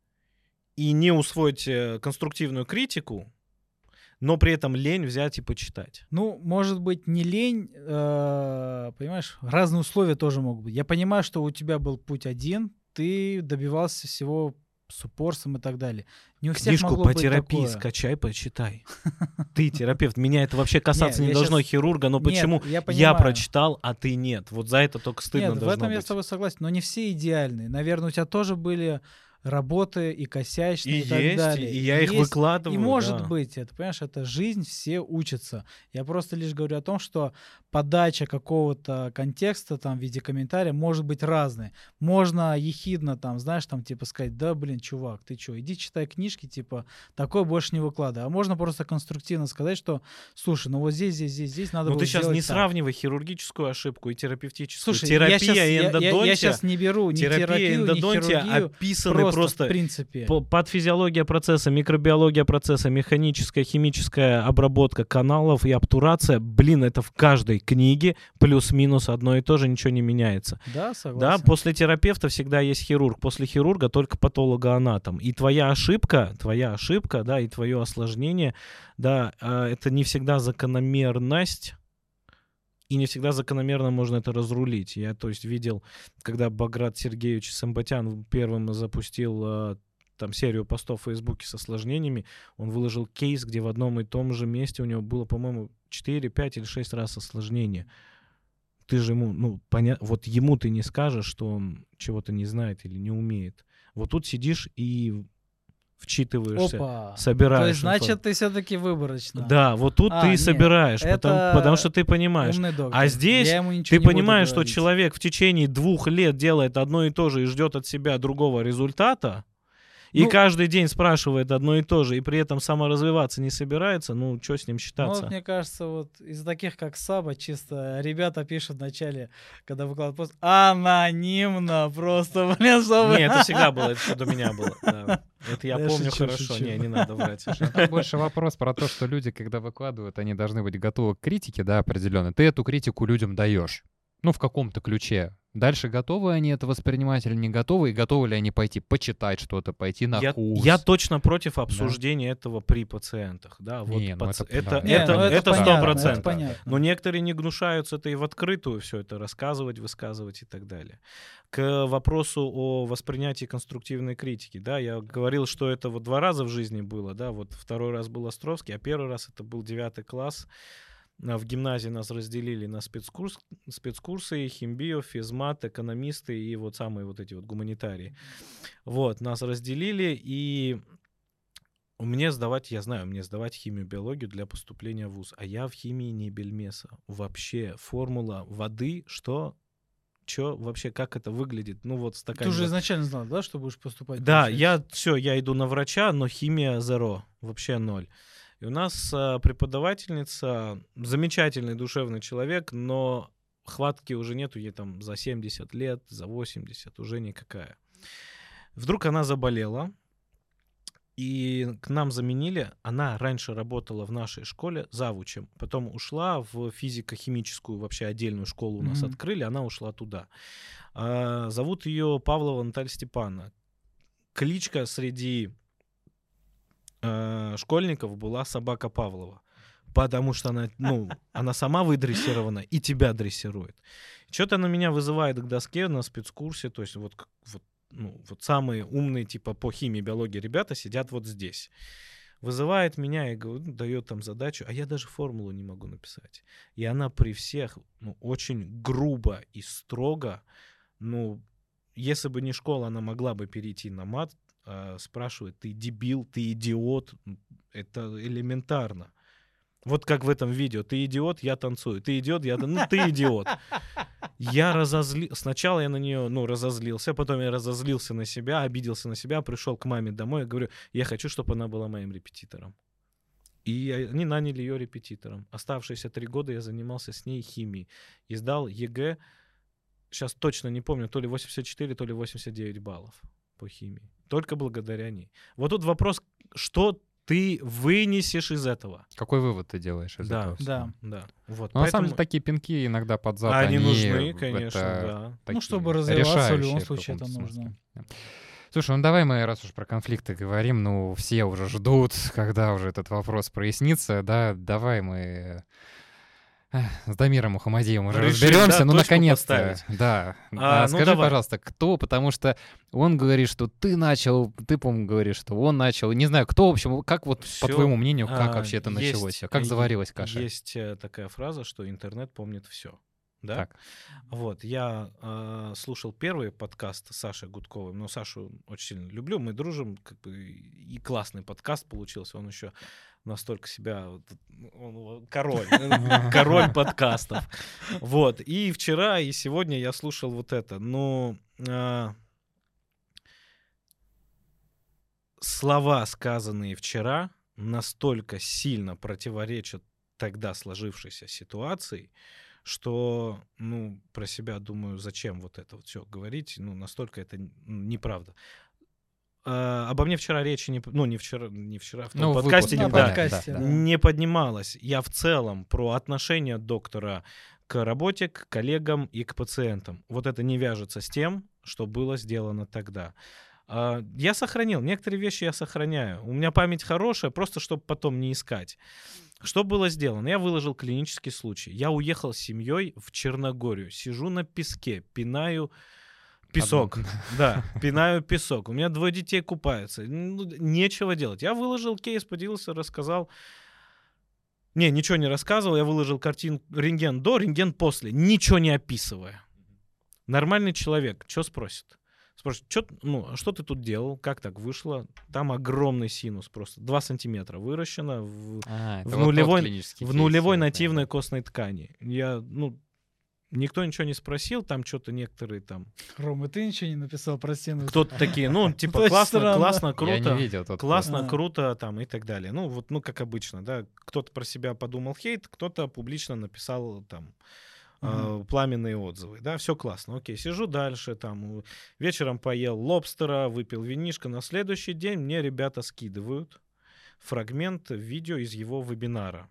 и не усвоить э, конструктивную критику, но при этом лень взять и почитать. Ну, может быть, не лень, э, понимаешь, разные условия тоже могут быть. Я понимаю, что у тебя был путь один, ты добивался всего с упорством и так далее. Не у всех Книжку могло по быть терапии такое. скачай, почитай. Ты терапевт. Меня это вообще касаться Не, должно хирурга, но почему я прочитал, а ты нет? Вот за это только стыдно Нет, в должно этом я быть. с тобой согласен, но не все идеальные. Наверное, у тебя тоже были работы и косячные И и, так есть, далее. и я их Есть, выкладываю. И может да. быть, это, понимаешь, это жизнь, все учатся. Я просто лишь говорю о том, что подача какого-то контекста там в виде комментария может быть разной. Можно ехидно там, знаешь, там типа сказать, да, блин, чувак, ты чё, иди читай книжки, типа, такое больше не выкладывай. А можно просто конструктивно сказать, что, слушай, ну вот здесь, здесь, здесь, здесь надо Ну было ты сейчас не так». сравнивай хирургическую ошибку и терапевтическую. Слушай, Терапия я, щас, и я- я- эндодонтия, я, сейчас не беру ни терапия и терапию, ни эндодонтия хирургию, описаны просто, просто, в принципе. по- патофизиология процесса, микробиология процесса, механическая, химическая обработка каналов и обтурация. Блин, это в каждой книге плюс-минус одно и то же, ничего не меняется. Да, Да, согласен. после терапевта всегда есть хирург, после хирурга только патологоанатом. И твоя ошибка, твоя ошибка, да, и твое осложнение, да, а, это не всегда закономерность, и не всегда закономерно можно это разрулить. Я, то есть, видел, когда Баграт Сергеевич Самбатян первым запустил а, там серию постов в Фейсбуке с осложнениями, он выложил кейс, где в одном и том же месте у него было, по-моему, 4, 5 или 6 раз осложнение. Ты же ему, ну, поня... вот ему ты не скажешь, что он чего-то не знает или не умеет. Вот тут сидишь и вчитываешься, Опа. собираешь. То есть, значит, ты все-таки выборочно. Да, вот тут А, ты нет, собираешь, потому, это потому что ты понимаешь. А здесь Ты понимаешь, что говорить. человек в течение двух лет делает одно и то же и ждет от себя другого результата, и Ну- каждый день спрашивает одно и то же, и при этом саморазвиваться не собирается, ну, что с ним Ну, считаться? вот мне кажется, вот из таких, как Саба, чисто ребята пишут вначале, когда выкладывают пост, анонимно просто, блин, чтобы... Не, это всегда было, это всё до меня было. да. Это я помню шучу, хорошо. шучу. Не, не надо врать. Больше вопрос про то, что люди, когда выкладывают, они должны быть готовы к критике, да, определенно. Ты эту критику людям даешь. Ну, в каком-то ключе. Дальше готовы они это воспринимать или не готовы, и готовы ли они пойти почитать что-то, пойти на Я, курс. я точно против обсуждения этого при пациентах. Да, вот Не, ну паци- это- это, да. Не, это, ну это понятно, сто это процентов. понятно. Но некоторые не гнушаются это и в открытую все это рассказывать, высказывать и так далее. К вопросу о воспринятии конструктивной критики, да, я говорил, что это вот два раза в жизни было, да, вот второй раз был Островский, а первый раз это был девятый класс. А В гимназии нас разделили на спецкурс, спецкурсы, химбио, физмат, экономисты и вот самые вот эти вот гуманитарии. Вот, нас разделили, и мне сдавать, я знаю, мне сдавать химию, биологию для поступления в ВУЗ. А я в химии не бельмеса. Вообще формула воды, что, что вообще, как это выглядит? Ну вот стакан. Ты уже изначально знал, да, что будешь поступать? Да, получается? я все, я иду на врача, но химия зеро, вообще ноль. И у нас а, преподавательница, замечательный душевный человек, но хватки уже нету, ей там за 70 лет, за 80, уже никакая. Вдруг она заболела, и к нам заменили. Она раньше работала в нашей школе завучем, потом ушла в физико-химическую вообще отдельную школу у нас Мгм. открыли, она ушла туда. А, зовут ее Павлова Наталья Степановна. Кличка среди э, школьников была собака Павлова. Потому что она, ну, она сама выдрессирована и тебя дрессирует. Что-то она меня вызывает к доске на спецкурсе, то есть вот, вот, ну, вот самые умные типа по химии, биологии ребята сидят вот здесь. Вызывает меня и говорит, ну, дает там задачу, а я даже формулу не могу написать. И она при всех ну, очень грубо и строго, ну, если бы не школа, она могла бы перейти на мат, а, спрашивает, ты дебил, ты идиот, это элементарно. Вот как в этом видео, ты идиот, я танцую, ты идиот, я ну ты идиот. Я разозлил, сначала я на нее, ну, разозлился, потом я разозлился на себя, обиделся на себя, пришел к маме домой говорю, я хочу, чтобы она была моим репетитором. И они наняли ее репетитором. Оставшиеся три года я занимался с ней химией. Сдал ЕГЭ, сейчас точно не помню, то ли 84, то ли 89 баллов. По химии. Только благодаря ней. Вот тут вопрос, что ты вынесешь из этого? Какой вывод ты делаешь из Да, этого? всего? Да. Да. Вот, Ну, на самом поэтому деле, такие пинки иногда под зад, они нужны, в- конечно, это да. Ну, чтобы развиваться, в любом случае это каком-то нужно. смысле. Слушай, ну давай мы, раз уж про конфликты говорим, ну все уже ждут, когда уже этот вопрос прояснится, да, давай мы с Дамиром Мухаммадиевым уже Решили, разберемся, да, ну наконец-то. Да. А, А, ну скажи, давай. пожалуйста, кто, потому что он говорит, что ты начал, ты, по-моему, говоришь, что он начал. Не знаю, кто, в общем, как вот, по Всё, твоему мнению, как а, вообще это есть, началось? Как заварилась каша? Есть э, такая фраза, что интернет помнит все. Да? Так. Вот, я э, слушал первый подкаст Саши Гудковой, но Сашу очень сильно люблю, мы дружим, как бы и классный подкаст получился, он еще настолько себя, он король, король подкастов. Вот, и вчера, и сегодня я слушал вот это, ну, а, слова, сказанные вчера, настолько сильно противоречат тогда сложившейся ситуации, что, ну, про себя думаю, зачем вот это вот все говорить, ну, настолько это н- неправда. А, обо мне вчера речи не, ну, не вчера, не вчера, в том Ну, подкасте, выпуске, не, На да, подкасте, да, да. да. не поднималась. Я в целом про отношение доктора к работе, к коллегам и к пациентам. Вот это не вяжется с тем, что было сделано тогда. А, Я сохранил, некоторые вещи я сохраняю. У меня память хорошая, просто чтобы потом не искать. Что было сделано? Я выложил клинический случай. Я уехал с семьей в Черногорию. Сижу на песке, пинаю песок. Да, пинаю песок. У меня двое детей купаются. Ну, нечего делать. Я выложил кейс, поделился, рассказал. Не, ничего не рассказывал. Я выложил картин рентген до, рентген после, ничего не описывая. Нормальный человек, что спросит? Спросит, что, ну, а что ты тут делал, как так вышло? Там огромный синус просто, 2 сантиметра выращено в, А, в вот нулевой- клинический в кейс, нулевой я нативной костной ткани. Я, ну, никто ничего не спросил, там что-то некоторые там, Рома, ты ничего не написал про стену? кто-то такие, ну, типа, классно, классно, круто. видел Классно, А. круто, там и так далее. Ну, вот, ну, как обычно, да. Кто-то про себя подумал хейт, кто-то публично написал там э, пламенные отзывы. Да, все классно. Окей, сижу дальше, там, вечером поел лобстера, выпил винишко. На следующий день мне ребята скидывают фрагмент видео из его вебинара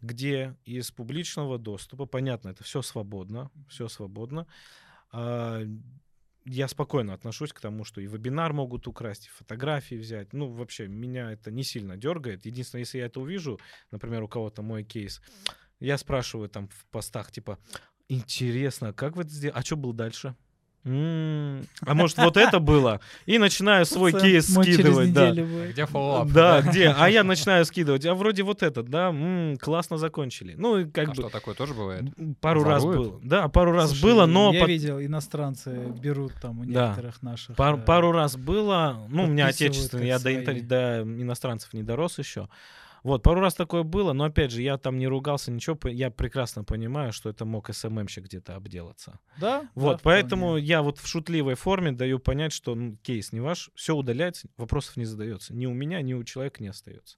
где из публичного доступа, понятно, это все свободно, все свободно, а, я спокойно отношусь к тому, что и вебинар могут украсть, и фотографии взять. Ну, вообще, меня это не сильно дергает. Единственное, если я это увижу, например, у кого-то мой кейс, я спрашиваю там в постах, типа, интересно, как вы это сделали? А что было дальше? А может, вот это было? И начинаю свой кейс скидывать, да. Где follow-up? Да, где? А я начинаю скидывать. А вроде вот этот, да, классно закончили. Ну, и как А бы что, такое тоже бывает? пару раз было. Да, пару раз Слушай, было, но Я под- видел, иностранцы берут там у Да. некоторых наших... пар- э, пару раз было. Ну, у меня отечественный, я до иностранцев не дорос еще. Вот, пару раз такое было, но опять же, я там не ругался, ничего, я прекрасно понимаю, что это мог СММщик где-то обделаться. Да? Вот, да, поэтому вполне. я вот в шутливой форме даю понять, что ну, кейс не ваш, все удаляется, вопросов не задается. Ни у меня, ни у человека не остается.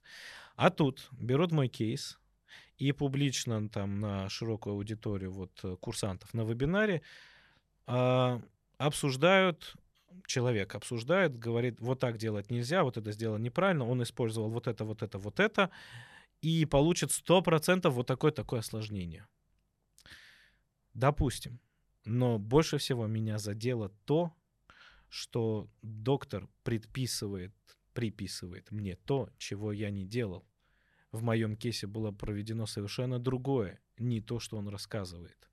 А тут берут мой кейс и публично там на широкую аудиторию вот э, курсантов на вебинаре а, обсуждают, человек обсуждает, говорит, вот так делать нельзя, вот это сделано неправильно, он использовал вот это, вот это, вот это, и получит 100% вот такое-такое осложнение. Допустим. Но больше всего меня задело то, что доктор предписывает, приписывает мне то, чего я не делал. В моем кейсе было проведено совершенно другое, не то, что он рассказывает.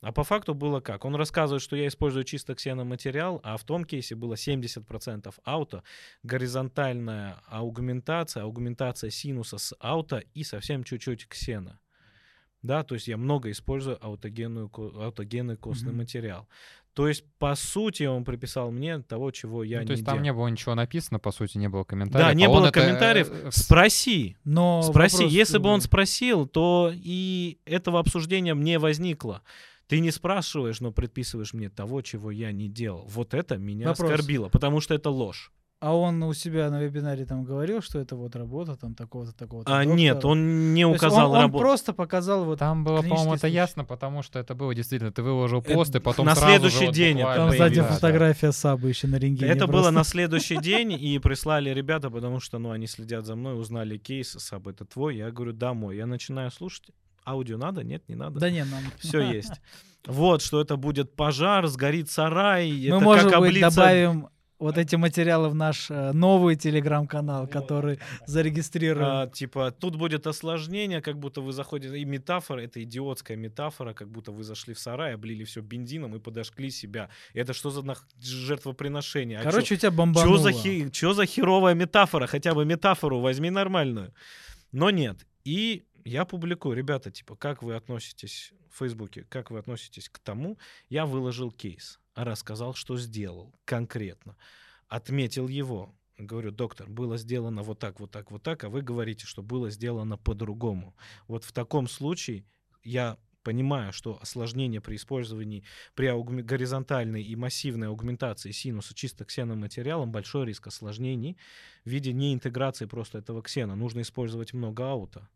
А по факту было как? Он рассказывает, что я использую чисто ксеноматериал, а в том кейсе было 70% ауто, горизонтальная аугментация, аугментация синуса с ауто и совсем чуть-чуть ксена. Да, то есть я много использую аутогенную, аутогенный костный Мгм. материал. То есть, по сути, он приписал мне того, чего я Ну, не то есть там делал. не было ничего написано, по сути, не было комментариев. Да, не а было это, комментариев. э, в- Спроси, Но Спроси, вопрос если бы он спросил, то и этого обсуждения мне возникло. Ты не спрашиваешь, но предписываешь мне того, чего я не делал. Вот это меня Вопрос. оскорбило, потому что это ложь. А он у себя на вебинаре там говорил, что это вот работа там такого-то, такого-то. А, нет, он не указал он, он работу. просто показал вот Там было, по-моему, это ясно, потому что это было действительно, ты выложил Это пост, и потом на сразу же следующий вот день это буквально- там сзади Да, да. фотография Сабы еще на рентгене. Это было просто. на следующий день, и прислали ребята, потому что, ну, они следят за мной, узнали кейс, Саб, это твой? Я говорю, да, мой. Я начинаю слушать, аудио надо? Нет, не надо. Да не, нам... Все есть. Вот, что это будет пожар, сгорит сарай, Мы, это может как быть, добавим вот эти материалы в наш э, новый телеграм-канал, который зарегистрирован. А, типа, тут будет осложнение, как будто вы заходите, и метафора, это идиотская метафора, как будто вы зашли в сарай, облили все бензином и подожгли себя. Это что за нах- жертвоприношение? А чё- Короче, у тебя Чё бомбануло. за, хи- чё за херовая метафора? Хотя бы метафору возьми нормальную. Но нет. И я публикую, ребята, типа, как вы относитесь в Фейсбуке, как вы относитесь к тому, я выложил кейс, рассказал, что сделал конкретно, отметил его. Говорю, доктор, было сделано вот так, вот так, вот так, а вы говорите, что было сделано по-другому. Вот в таком случае я понимаю, что осложнение при использовании при горизонтальной и массивной аугментации синуса чисто ксеноматериалом большой риск осложнений в виде неинтеграции просто этого ксена. Нужно использовать много аута.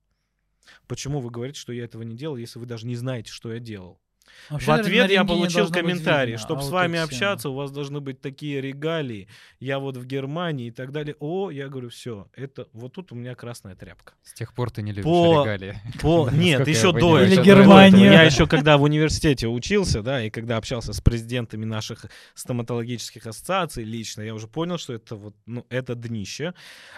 Почему вы говорите, что я этого не делал, если вы даже не знаете, что я делал? Вообще, в ответ я получил комментарий, чтобы с а вот вами это общаться, у вас должны быть такие регалии. Я вот в Германии и так далее. О, я говорю, все, это вот тут у меня красная тряпка. С тех пор ты не любишь По- регалии. По... Нет, еще до Или Германия. Я еще когда в университете учился, да, и когда общался с президентами наших стоматологических ассоциаций лично, я уже понял, что это вот, ну, это днище.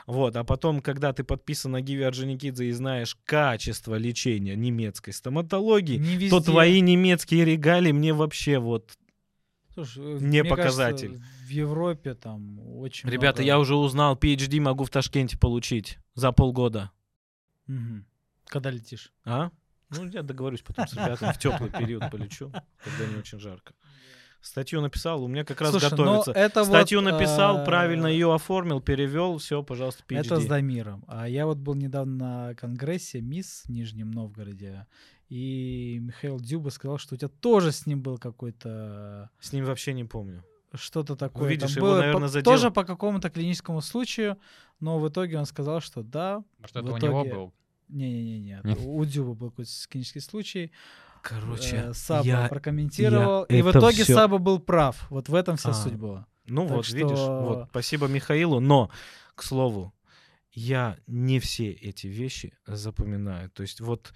Вот, а потом, когда ты подписан на Гиви Орджоникидзе и знаешь качество лечения немецкой стоматологии, Не то твои немецкие регалии мне вообще вот... Слушай, э, не мне кажется, показатель. в Европе там очень Ребята, много- я уже узнал, PhD могу в Ташкенте получить за полгода. Мгм. Когда летишь? А? Ну, я договорюсь потом с ребятами, в теплый период полечу, когда не очень жарко. Статью написал, у меня как раз Слушай, но готовится. это Статью вот, написал, э, правильно ее оформил, перевел, все, пожалуйста, PhD. Это с Дамиром. А я вот был недавно на конгрессе МИС в Нижнем Новгороде, и Михаил Дюба сказал, что у тебя тоже с ним был какой-то С ним вообще не помню. что-то такое. Увидишь, Там его, было наверное, по- задело. Тоже по какому-то клиническому случаю, но в итоге он сказал, что да. Может, это в у него итоге- был? Не-не-не, Нет. у Дюба был какой-то клинический случай. Короче, э, Саба я- прокомментировал, я и в итоге всё- Саба был прав. Вот в этом вся А, суть была. Ну Так вот, видишь, что- вот, спасибо Михаилу, но, к слову, я не все эти вещи запоминаю. То есть вот...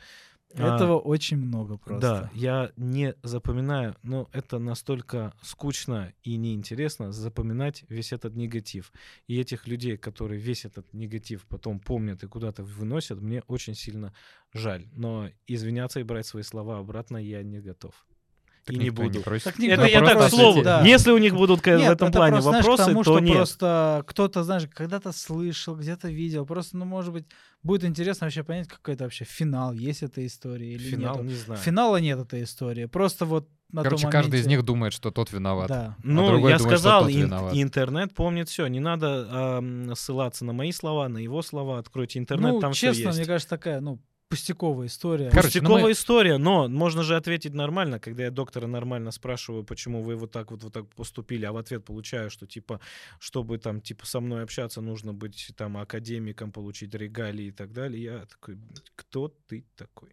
а, Этого очень много просто. Да, я не запоминаю, но это настолько скучно и неинтересно запоминать весь этот негатив. И этих людей, которые весь этот негатив потом помнят и куда-то выносят, мне очень сильно жаль. Но извиняться и брать свои слова обратно я не готов. Так и не буду. просит. Так Это я не так к слову. да. Если у них будут к- в Нет, этом это плане просто, знаешь, к вопросы, тому, то что нет. просто кто-то, знаешь, когда-то слышал, где-то видел. Просто, ну, может быть, будет интересно вообще понять, какой это вообще финал, есть эта история или Финал нет. не знаю. Финала нет этой истории. Просто вот на том Короче, каждый из них думает, что тот виноват. Да. Ну, другой я думает, что сказал, тот ин- виноват. интернет помнит все. Не надо ам, ссылаться на мои слова, на его слова. Откройте интернет, ну, там все честно, есть. мне кажется, такая, ну, пустяковая история. Короче, ну Пустяковая мы- история, но можно же ответить нормально, когда я доктора нормально спрашиваю, почему вы вот так вот, вот так поступили, а в ответ получаю, что типа, чтобы там типа со мной общаться, нужно быть там академиком, получить регалии и так далее. Я такой, кто ты такой?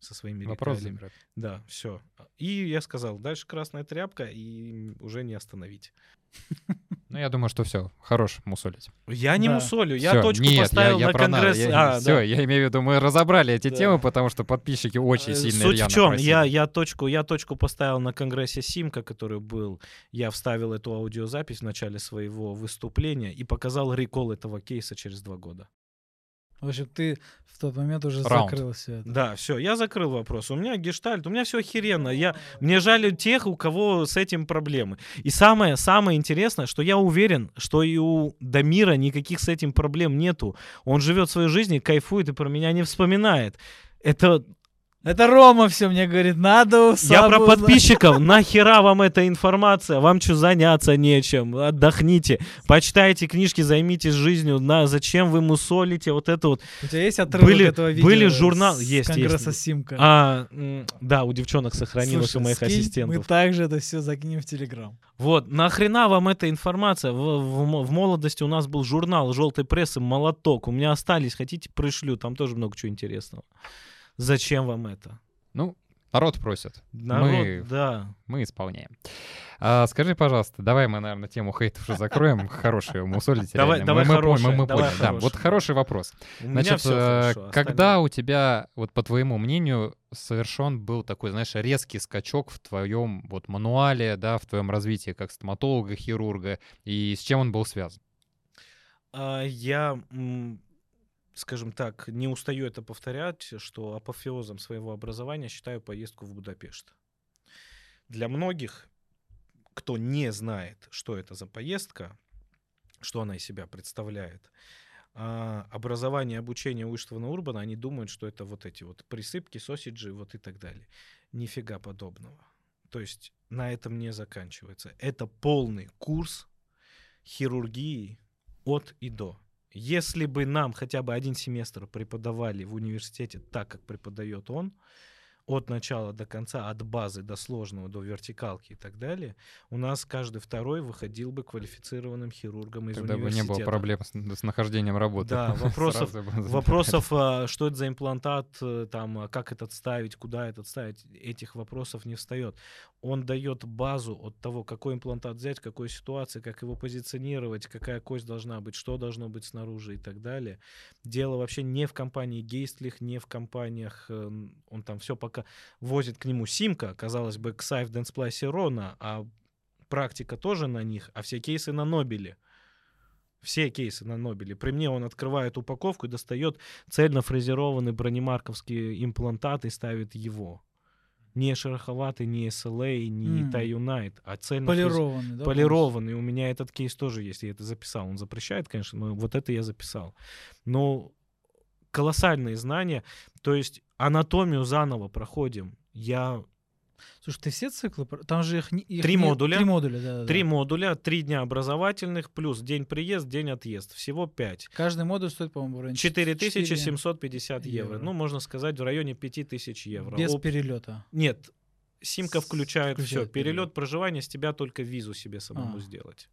Со своими Вопрос регалиями. закрыт. Да, все. И я сказал, дальше красная тряпка, и уже не остановить. Ну, я думаю, что все, хорош мусолить. Я не Да. мусолю, я Всё, точку нет, поставил я, на про на- конгресс. я- А, всё, да. я имею в виду, мы разобрали эти Да. темы, потому что подписчики очень Э, сильно Суть в чем? просили. Я, я, точку, я точку поставил на конгрессе Симка, который был. Я вставил эту аудиозапись в начале своего выступления и показал рекол этого кейса через два года. В общем, ты в тот момент уже Раунд. закрыл все это. Да, все, я закрыл вопрос. У меня гештальт, у меня все охеренно. Я, мне жаль тех, у кого с этим проблемы. И самое, самое интересное, что я уверен, что и у Дамира никаких с этим проблем нету. Он живет своей жизнью, кайфует и про меня не вспоминает. Это Это Рома все мне говорит, надо Я про узнать. подписчиков. Нахера вам эта информация? Вам что, заняться нечем? Отдохните. Почитайте книжки, займитесь жизнью. На, зачем вы мусолите вот это вот? У тебя есть отрывок Были- этого видео были с журнал- есть, Конгресса есть. Симка? А, да, у девчонок сохранилось Слушай, у моих ассистентов. Мы также это все закинем в Телеграм. Вот, нахрена вам эта информация? В, в в молодости у нас был журнал желтой прессы «Молоток». У меня остались, хотите, пришлю, там тоже много чего интересного. Зачем вам это? Ну, народ просит. Народ, Мы- да. Мы исполняем. А, скажи, пожалуйста, давай мы, наверное, тему хейтов уже закроем. Хорошие мусолите. Давай- реально. давай мы, мы мы- мы давай поняли, да. Вот хороший вопрос. У Значит, всё э, хорошо, когда у тебя, вот по твоему мнению, совершен был такой, знаешь, резкий скачок в твоем вот мануале, да, в твоем развитии как стоматолога, хирурга, и с чем он был связан? А, Я, скажем так, не устаю это повторять, что апофеозом своего образования считаю поездку в Будапешт. Для многих, кто не знает, что это за поездка, что она из себя представляет, а, образование обучение у Иштвана Урбана, они думают, что это вот эти вот присыпки, сосиджи, вот и так далее. Нифига подобного. То есть на этом не заканчивается. Это полный курс хирургии от и до. Если бы нам хотя бы один семестр преподавали в университете так, как преподает он, от начала до конца, от базы до сложного, до вертикалки и так далее, у нас каждый второй выходил бы квалифицированным хирургом из Тогда бы не университета. было проблем с, с нахождением работы. Да, вопросов-. Вопросов, а, что это за имплантат, э, там, а, как этот ставить, куда этот ставить, этих вопросов не встает. Он дает базу от того, какой имплантат взять, в какой ситуации, как его позиционировать, какая кость должна быть, что должно быть снаружи и так далее. Дело вообще не в компании Гейстлих, не в компаниях, э, он там все пока возит к нему Симка, казалось бы, к Сайф Денсплайсе Рона, а практика тоже на них, а все кейсы на Нобеле. Все кейсы на Нобеле. При мне он открывает упаковку и достает цельно фрезерованный бронемарковский имплантат и ставит его. Не шероховатый, не SLA, не. Тай Юнайт, а цельно Полированный, да? полированный. У меня этот кейс тоже есть, я это записал. Он запрещает, конечно, но вот это я записал. Но колоссальные знания. То есть анатомию заново проходим. Я Слушай, ты все циклы? Там же их, их Три не- модуля. Три модуля, да, три модуля, три дня образовательных, плюс день приезд, день отъезд. Всего пять. Каждый модуль стоит, по-моему, в районе 4750 евро. евро. Ну, можно сказать, в районе 5000 евро. Без Об- перелета. Нет, Симка С- включает все. включает перелет. Перелет, проживание, с тебя только визу себе самому А. сделать.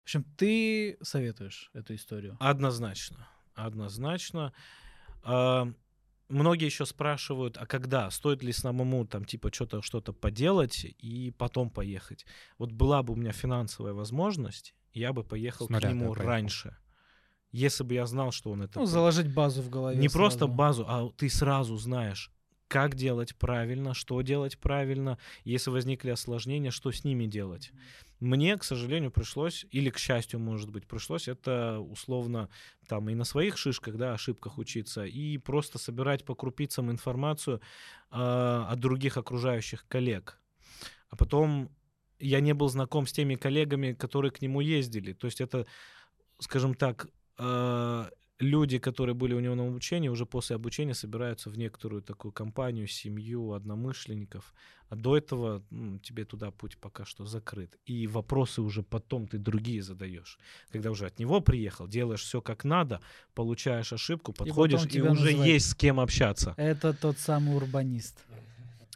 В общем, ты советуешь эту историю. Однозначно. Однозначно. А, Многие еще спрашивают, а когда? Стоит ли самому там типа что-то что-то поделать и потом поехать? Вот была бы у меня финансовая возможность, я бы поехал С к нему поехал. раньше. Если бы я знал, что он это... Ну, заложить базу в голове. Не просто сразу. базу, а ты сразу знаешь, как делать правильно, что делать правильно, если возникли осложнения, что с ними делать. Мне, к сожалению, пришлось, или к счастью, может быть, пришлось это условно там и на своих шишках, да, ошибках учиться, и просто собирать по крупицам информацию а, от других окружающих коллег. А потом я не был знаком с теми коллегами, которые к нему ездили. То есть это, скажем так, а, люди, которые были у него на обучении, уже после обучения собираются в некоторую такую компанию, семью одномышленников. А до этого м, тебе туда путь пока что закрыт. И вопросы уже потом ты другие задаешь. Когда уже от него приехал, делаешь все как надо, получаешь ошибку, подходишь, и, тебя уже называют. есть с кем общаться. Это тот самый урбанист.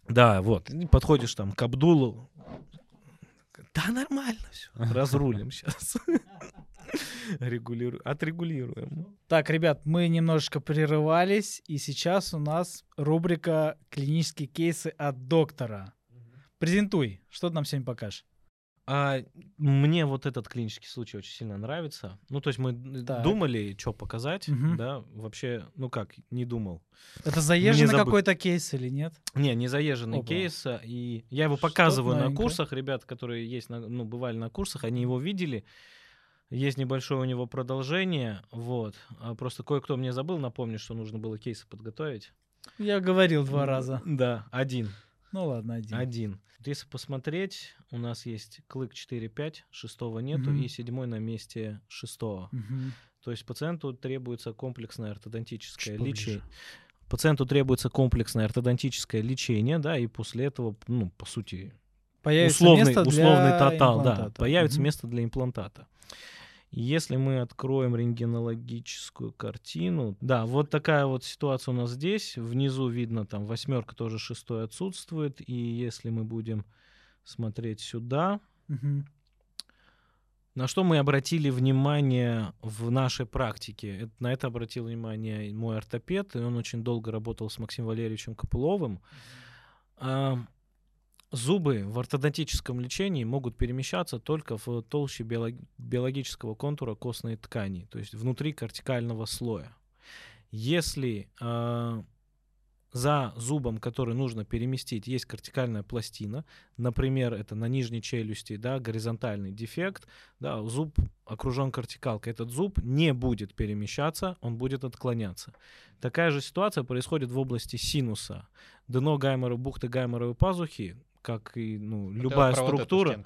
Да, вот. И подходишь там к Абдулу. Да, нормально все. Разрулим сейчас. Регулируем. Отрегулируем. Так, ребят, мы немножечко прерывались, и сейчас у нас рубрика «Клинические кейсы от доктора». Презентуй, что ты нам сегодня покажешь? А мне вот этот клинический случай очень сильно нравится. Ну, то есть мы Так. думали, что показать, Мгм. да, вообще, ну как, не думал. Это заезженный какой-то кейс или нет? Не, не заезженный Опа. кейс, а, и я его показываю на курсах, ребят, которые есть, на, ну, бывали на курсах, они его видели. Есть небольшое у него продолжение, вот. А просто кое-кто мне забыл напомнить, что нужно было кейсы подготовить. Я говорил два раза. Да, один. Ну ладно, один. Один. Если посмотреть, у нас есть клык 4-5, шестого нету, Мгм. и седьмой на месте шестого. Мгм. То есть пациенту требуется комплексное ортодонтическое лечение. Пациенту требуется комплексное ортодонтическое лечение, да, и после этого, ну, по сути, Появится условный, место для условный тотал, да, имплантата. появится Мгм. место для имплантата. Если мы откроем рентгенологическую картину, да, вот такая вот ситуация у нас здесь. Внизу видно там восьмерка тоже шестой отсутствует. И если мы будем смотреть сюда, Мгм. на что мы обратили внимание в нашей практике? На это обратил внимание мой ортопед, и он очень долго работал с Максимом Валерьевичем Копыловым. А, Зубы в ортодонтическом лечении могут перемещаться только в толще биолог- биологического контура костной ткани, то есть внутри кортикального слоя. Если а, за зубом, который нужно переместить, есть кортикальная пластина, например, это на нижней челюсти, да, горизонтальный дефект, да, зуб окружен кортикалкой, этот зуб не будет перемещаться, он будет отклоняться. Такая же ситуация происходит в области синуса. Дно гайморовой бухты гайморовой пазухи, как и ну, любая структура.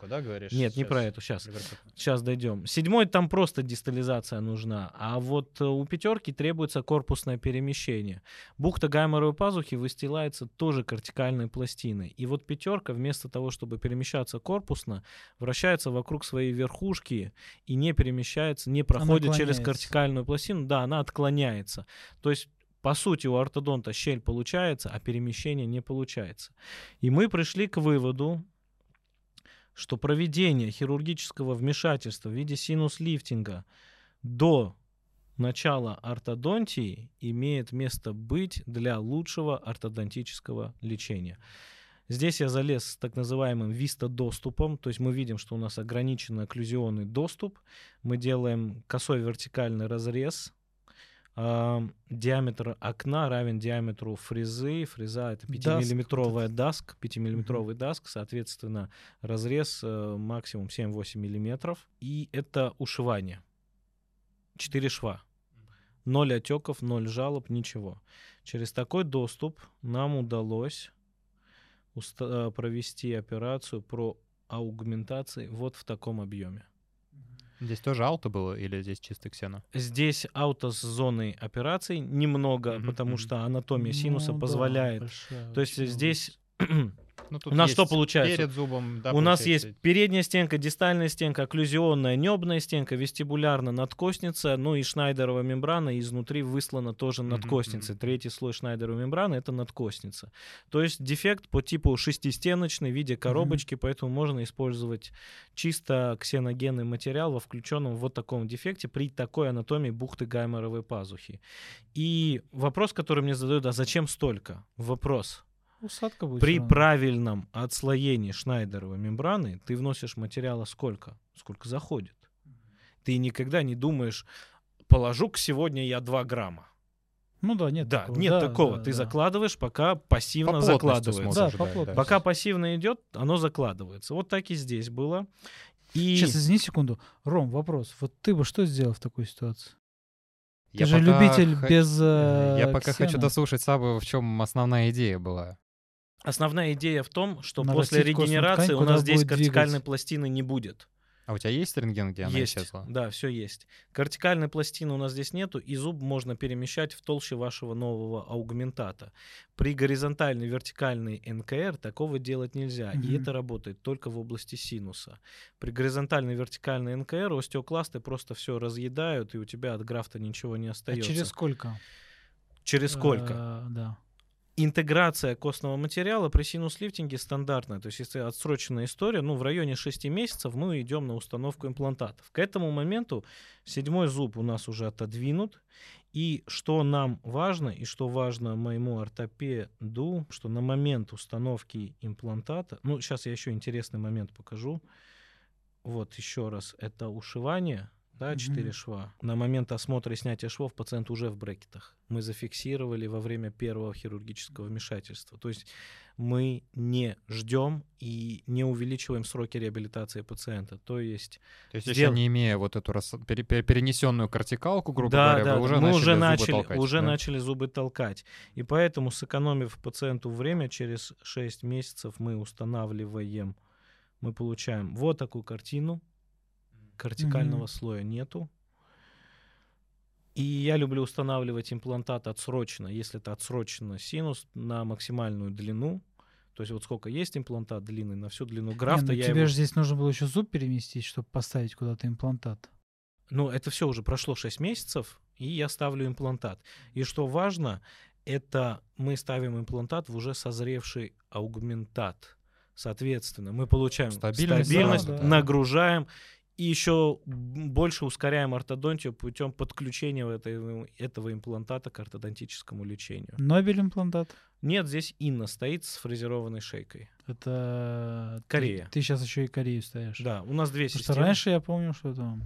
Нет, не про эту, сейчас. Сейчас дойдем. Седьмой там просто дистализация нужна, а вот э, у пятерки требуется корпусное перемещение. Бухта гайморовой пазухи выстилается тоже кортикальной пластиной. И вот пятерка вместо того, чтобы перемещаться корпусно, вращается вокруг своей верхушки и не перемещается, не проходит через кортикальную пластину. Да, она отклоняется. То есть по сути, у ортодонта щель получается, а перемещение не получается. И мы пришли к выводу, что проведение хирургического вмешательства в виде синус-лифтинга до начала ортодонтии имеет место быть для лучшего ортодонтического лечения. Здесь я залез с так называемым виста-доступом, то есть мы видим, что у нас ограниченный окклюзионный доступ, мы делаем косой вертикальный разрез, диаметр окна равен диаметру фрезы. Фреза это Даск, 5-миллиметровая даск, 5-миллиметровый даск, соответственно, разрез э, максимум 7-8 миллиметров. И это ушивание. 4 шва. Ноль отеков, ноль жалоб, ничего. Через такой доступ нам удалось э, провести операцию про аугментации вот в таком объеме. Здесь тоже ауто было или здесь чистый ксено? Здесь ауто с зоной операций немного, Мгм, потому что анатомия синуса Ну да, позволяет. большая То есть здесь Ну, У нас что получается? Перед зубом, да, у нас есть передняя стенка, дистальная стенка, окклюзионная, небная стенка, вестибулярно надкостница, ну и шнайдерова мембрана изнутри выслана тоже Мгм, надкостницей. мгм. Третий слой шнайдеровой мембраны это надкостница. То есть дефект по типу шестистеночный в виде коробочки, поэтому можно использовать чисто ксеногенный материал во включенном вот таком дефекте при такой анатомии бухты гайморовой пазухи. И вопрос, который мне задают, а зачем столько? Вопрос. Усадка будет При равно. правильном отслоении шнайдеровой мембраны ты вносишь материала сколько? Сколько заходит. Ты никогда не думаешь, положу-ка сегодня я 2 грамма. Ну да, нет да, такого. нет Да, такого. да, ты да. закладываешь, пока пассивно По закладывается. Да, да, по да. Пока пассивно идет, оно закладывается. Вот так и здесь было. И Сейчас, извини секунду. Ром, вопрос. Вот ты бы что сделал в такой ситуации? Я Ты же пока любитель х- без э, Я пока хочу дослушать Сабу, в чем основная идея была. Основная идея в том, что Нарастить после регенерации ткань, у нас здесь будет кортикальной двигаться. пластины не будет. А у тебя есть рентген, где она есть, исчезла? да, все есть. Кортикальной пластины у нас здесь нету, и зуб можно перемещать в толще вашего нового аугментата. При горизонтальной вертикальной НКР такого делать нельзя, и Мгм. это работает только в области синуса. При горизонтальной вертикальной НКР остеокласты просто все разъедают, и у тебя от графта ничего не А остается. через сколько? Через сколько? Э, да. Интеграция костного материала при синус-лифтинге стандартная. То есть, если отсроченная история, ну, в районе 6 месяцев мы идем на установку имплантатов. К этому моменту седьмой зуб у нас уже отодвинут. И что нам важно, и что важно моему ортопеду, что на момент установки имплантата, ну, сейчас я еще интересный момент покажу. Вот еще раз, это ушивание, да, Мгм. 4 шва. На момент осмотра и снятия швов пациент уже в брекетах. Мы зафиксировали во время первого хирургического вмешательства. То есть мы не ждем и не увеличиваем сроки реабилитации пациента. То есть То есть Сдел- еще не имея вот эту рас- пере- пере- перенесенную картикалку, грубо да, говоря, да, вы уже мы начали уже зубы начали, толкать, уже да? начали зубы толкать. И поэтому, сэкономив пациенту время, через 6 месяцев мы устанавливаем, мы получаем вот такую картину. Кортикального Мгм. слоя нету. И я люблю устанавливать имплантат отсрочно, если это отсрочно синус, на максимальную длину. То есть вот сколько есть имплантат длинный, на всю длину Не, графта ну я тебе его- же здесь нужно было еще зуб переместить, чтобы поставить куда-то имплантат. Ну, это все уже прошло 6 месяцев, и я ставлю имплантат. И что важно, это мы ставим имплантат в уже созревший аугментат. Соответственно, мы получаем Стабильность стабильность, да. нагружаем и еще больше ускоряем ортодонтию путем подключения этого, этого имплантата к ортодонтическому лечению. Нобель имплантат. Нет, здесь Инна стоит с фрезерованной шейкой. Это... ты- Корея. Ты, сейчас еще и Корею ставишь. Да, у нас две Потому что системы. раньше я помню, что там...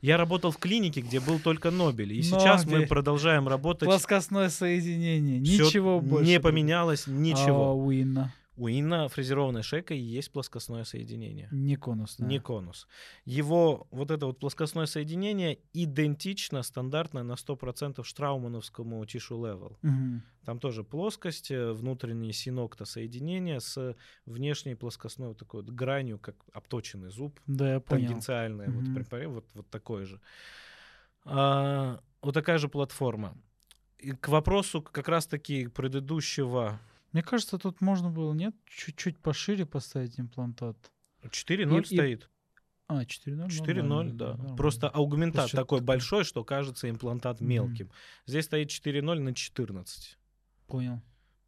Я работал в клинике, где был только Нобель, и Но сейчас мы продолжаем работать. Плоскостное соединение. Всё Ничего больше. Не поменялось А ничего. у Инна? У Инна фрезерованной шейкой есть плоскостное соединение. Не конусное. Не конус. Его вот это вот плоскостное соединение идентично, стандартно на 100% штраумановскому tissue level. Мгм. Там тоже плоскость, э, внутренний синокта соединения с внешней плоскостной вот такой вот гранью, как обточенный зуб, Да, я понял. тангенциальное, вот, Мгм. препаре- вот, вот такое же. А, вот такая же платформа. И к вопросу как раз-таки предыдущего Мне кажется, тут можно было, нет, чуть-чуть пошире поставить имплантат. 4.0 И- и- стоит. А, 4.0? 4.0, нормально, да. нормально. Просто аугментат Просто такой большой, что кажется имплантат мелким. Здесь стоит 4.0 на 14. Понял.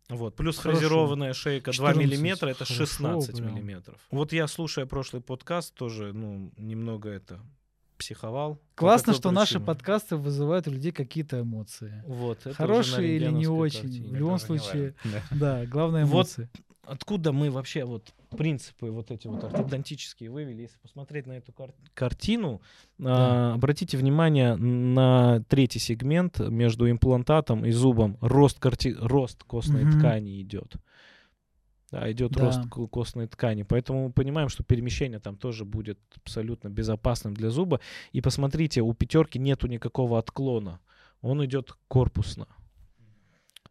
Вот. Плюс Хорошо. фрезерованная шейка 2 14, миллиметра, это хорошо 16 прям. миллиметров. Вот я, слушая прошлый подкаст, тоже, ну, немного это психовал. Классно, что наши причине. подкасты вызывают у людей какие-то эмоции. Вот, Хорошие или не очень. картине. В любом случае, важно. да, главное Вот эмоции. Откуда мы вообще вот принципы вот эти вот ортодонтические вывели? Если посмотреть на эту кар- картину, а, обратите внимание на третий сегмент между имплантатом и зубом. Рост, карти- рост костной Мгм. ткани идет. Да, идет Да. рост ко- костной ткани. Поэтому мы понимаем, что перемещение там тоже будет абсолютно безопасным для зуба. И посмотрите, у пятерки нету никакого отклона. Он идет корпусно.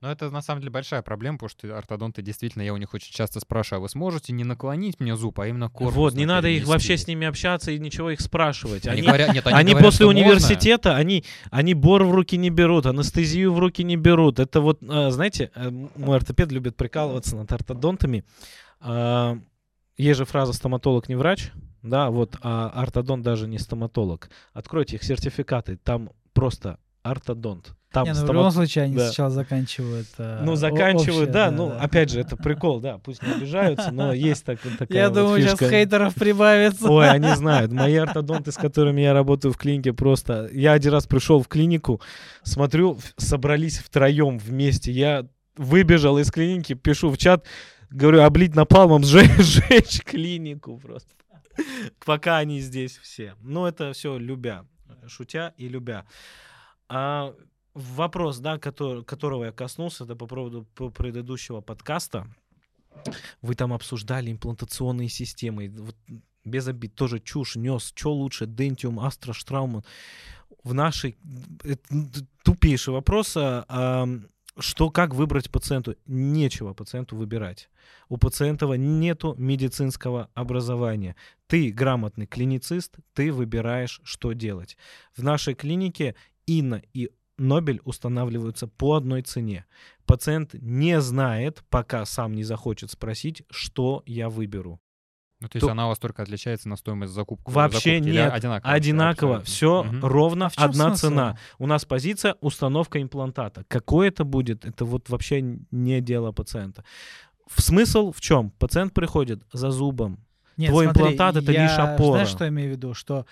Но это на самом деле большая проблема, потому что ортодонты действительно, я у них очень часто спрашиваю, а вы сможете не наклонить мне зуб, а именно корпус вот, не надо их вообще с ними общаться и ничего их спрашивать. Они, Они, говорят, нет, они, они говорят, после что можно. университета, они, они бор в руки не берут, анестезию в руки не берут. Это вот, а, знаете, э, мой ортопед любит прикалываться над ортодонтами. А, Есть же фраза «стоматолог не врач», да, вот, а ортодонт даже не стоматолог. Откройте их сертификаты, там просто ортодонт. Там Не, ну, в любом случае они да. сначала заканчивают. э, Ну, заканчивают, общее, да, ну, опять же, это прикол, да, пусть не обижаются, но есть так, такая Я вот думаю, сейчас фишка. хейтеров прибавится. Ой, они знают. Мои ортодонты, с которыми я работаю в клинике, просто... Я один раз пришел в клинику, смотрю, собрались втроем вместе. Я выбежал из клиники, пишу в чат, говорю, облить напалмом, сжечь, сжечь клинику просто. Пока они здесь все. Но это все любя, шутя и любя. А вопрос, да, который, которого я коснулся, это по поводу по- предыдущего подкаста. Вы там обсуждали имплантационные системы. Вот без обид, тоже чушь нес. Что лучше, Dentium, Astra, Straumann? В нашей... тупейший вопрос. а, что, как выбрать пациенту? Нечего пациенту выбирать. У пациента нету медицинского образования. Ты грамотный клиницист, ты выбираешь, что делать. В нашей клинике Инна и Нобель устанавливаются по одной цене. Пациент не знает, пока сам не захочет спросить, что я выберу. Ну, то есть то- она у вас только отличается на стоимость закупки? Вообще закупки нет. Одинаково. Одинаково. Все Мгм. ровно А одна смысл? цена. У нас позиция установка имплантата. Какое это будет, это вот вообще не дело пациента. В смысл в чем? Пациент приходит за зубом. Нет, Твой смотри, имплантат — это я- лишь опора. Знаешь, что я имею в виду? Что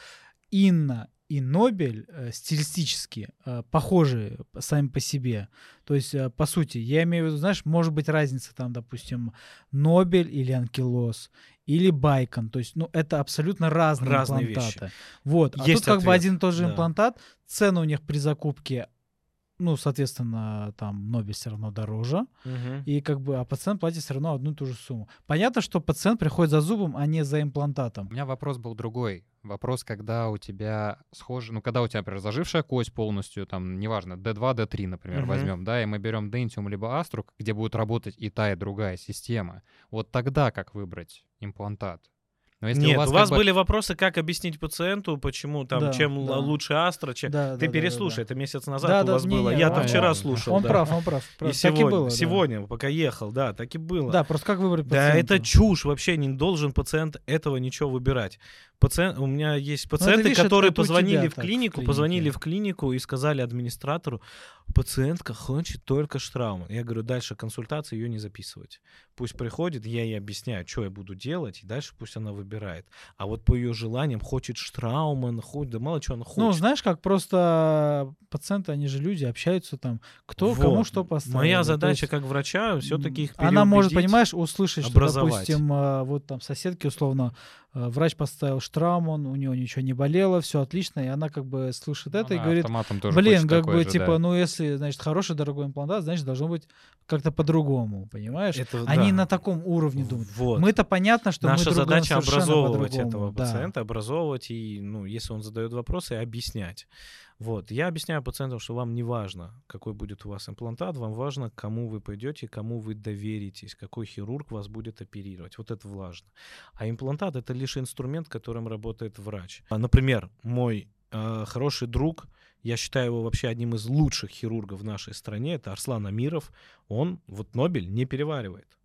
Инна и Нобель э, стилистически э, похожи сами по себе. То есть, э, по сути, я имею в виду, знаешь, может быть разница там, допустим, Нобель или Анкилос, или Байкон. То есть, ну, это абсолютно разные, Разные имплантаты. Вот. А Есть тут как бы ответ, один и тот же да. имплантат, цены у них при закупке, ну, соответственно, там Нобель все равно дороже. И как бы, а пациент платит все равно одну и ту же сумму. Понятно, что пациент приходит за зубом, а не за имплантатом. У меня вопрос был другой. Вопрос, когда у тебя схоже, ну, когда у тебя, например, зажившая кость полностью, там, неважно, D2, D3, например, Мгм. возьмем, да, и мы берем Dentium либо Astro, где будет работать и та, и другая система. Вот тогда как выбрать имплантат? Но если Нет, у вас, у как вас бы- были вопросы, как объяснить пациенту, почему там, Да, чем да. лучше Астра, чем... Да, Ты да, да, переслушай, да, это месяц да. назад Да, у да, вас не, было. не, Я-то вчера он- слушал. Он да. прав, он прав. И прав. Так сегодня, было, да. сегодня, пока ехал, да, так и было. Да, просто как выбрать Да, пациента? это чушь, вообще не должен пациент этого ничего выбирать. Пациент, у меня есть пациенты, видишь, это- которые позвонили тебя в клинику, позвонили в клинику и сказали администратору, пациентка хочет только штрауман. Я говорю, дальше консультации ее не записывать. Пусть приходит, я ей объясняю, что я буду делать, и дальше пусть она выбирает. А вот по ее желаниям хочет штрауман, хочет, да мало чего она хочет. Ну, знаешь, как просто пациенты, они же люди, общаются там, кто кому Вот. что поставил. Моя задача есть, как врача все-таки их Она может, понимаешь, услышать, что, допустим, а, вот там соседки, условно, а, врач поставил Штрауман, у нее ничего не болело, все отлично, и она как бы слышит это и Она говорит, автоматом тоже блин, как бы, же, типа, да. ну, если, значит, хороший, дорогой имплантат, значит, должно быть как-то по-другому, понимаешь? Это, Они да. на таком уровне думают. Вот. Мы-то понятно, что Наша мы задача образовывать этого да. пациента, образовывать и, ну, если он задает вопросы, объяснять. Вот. Я объясняю пациентам, что вам не важно, какой будет у вас имплантат, вам важно, к кому вы пойдете, кому вы доверитесь, какой хирург вас будет оперировать. Вот это важно. А имплантат это лишь инструмент, которым работает врач. А, Например, мой э, хороший друг, я считаю его вообще одним из лучших хирургов в нашей стране, это Арслан Амиров. Он вот Нобель не переваривает.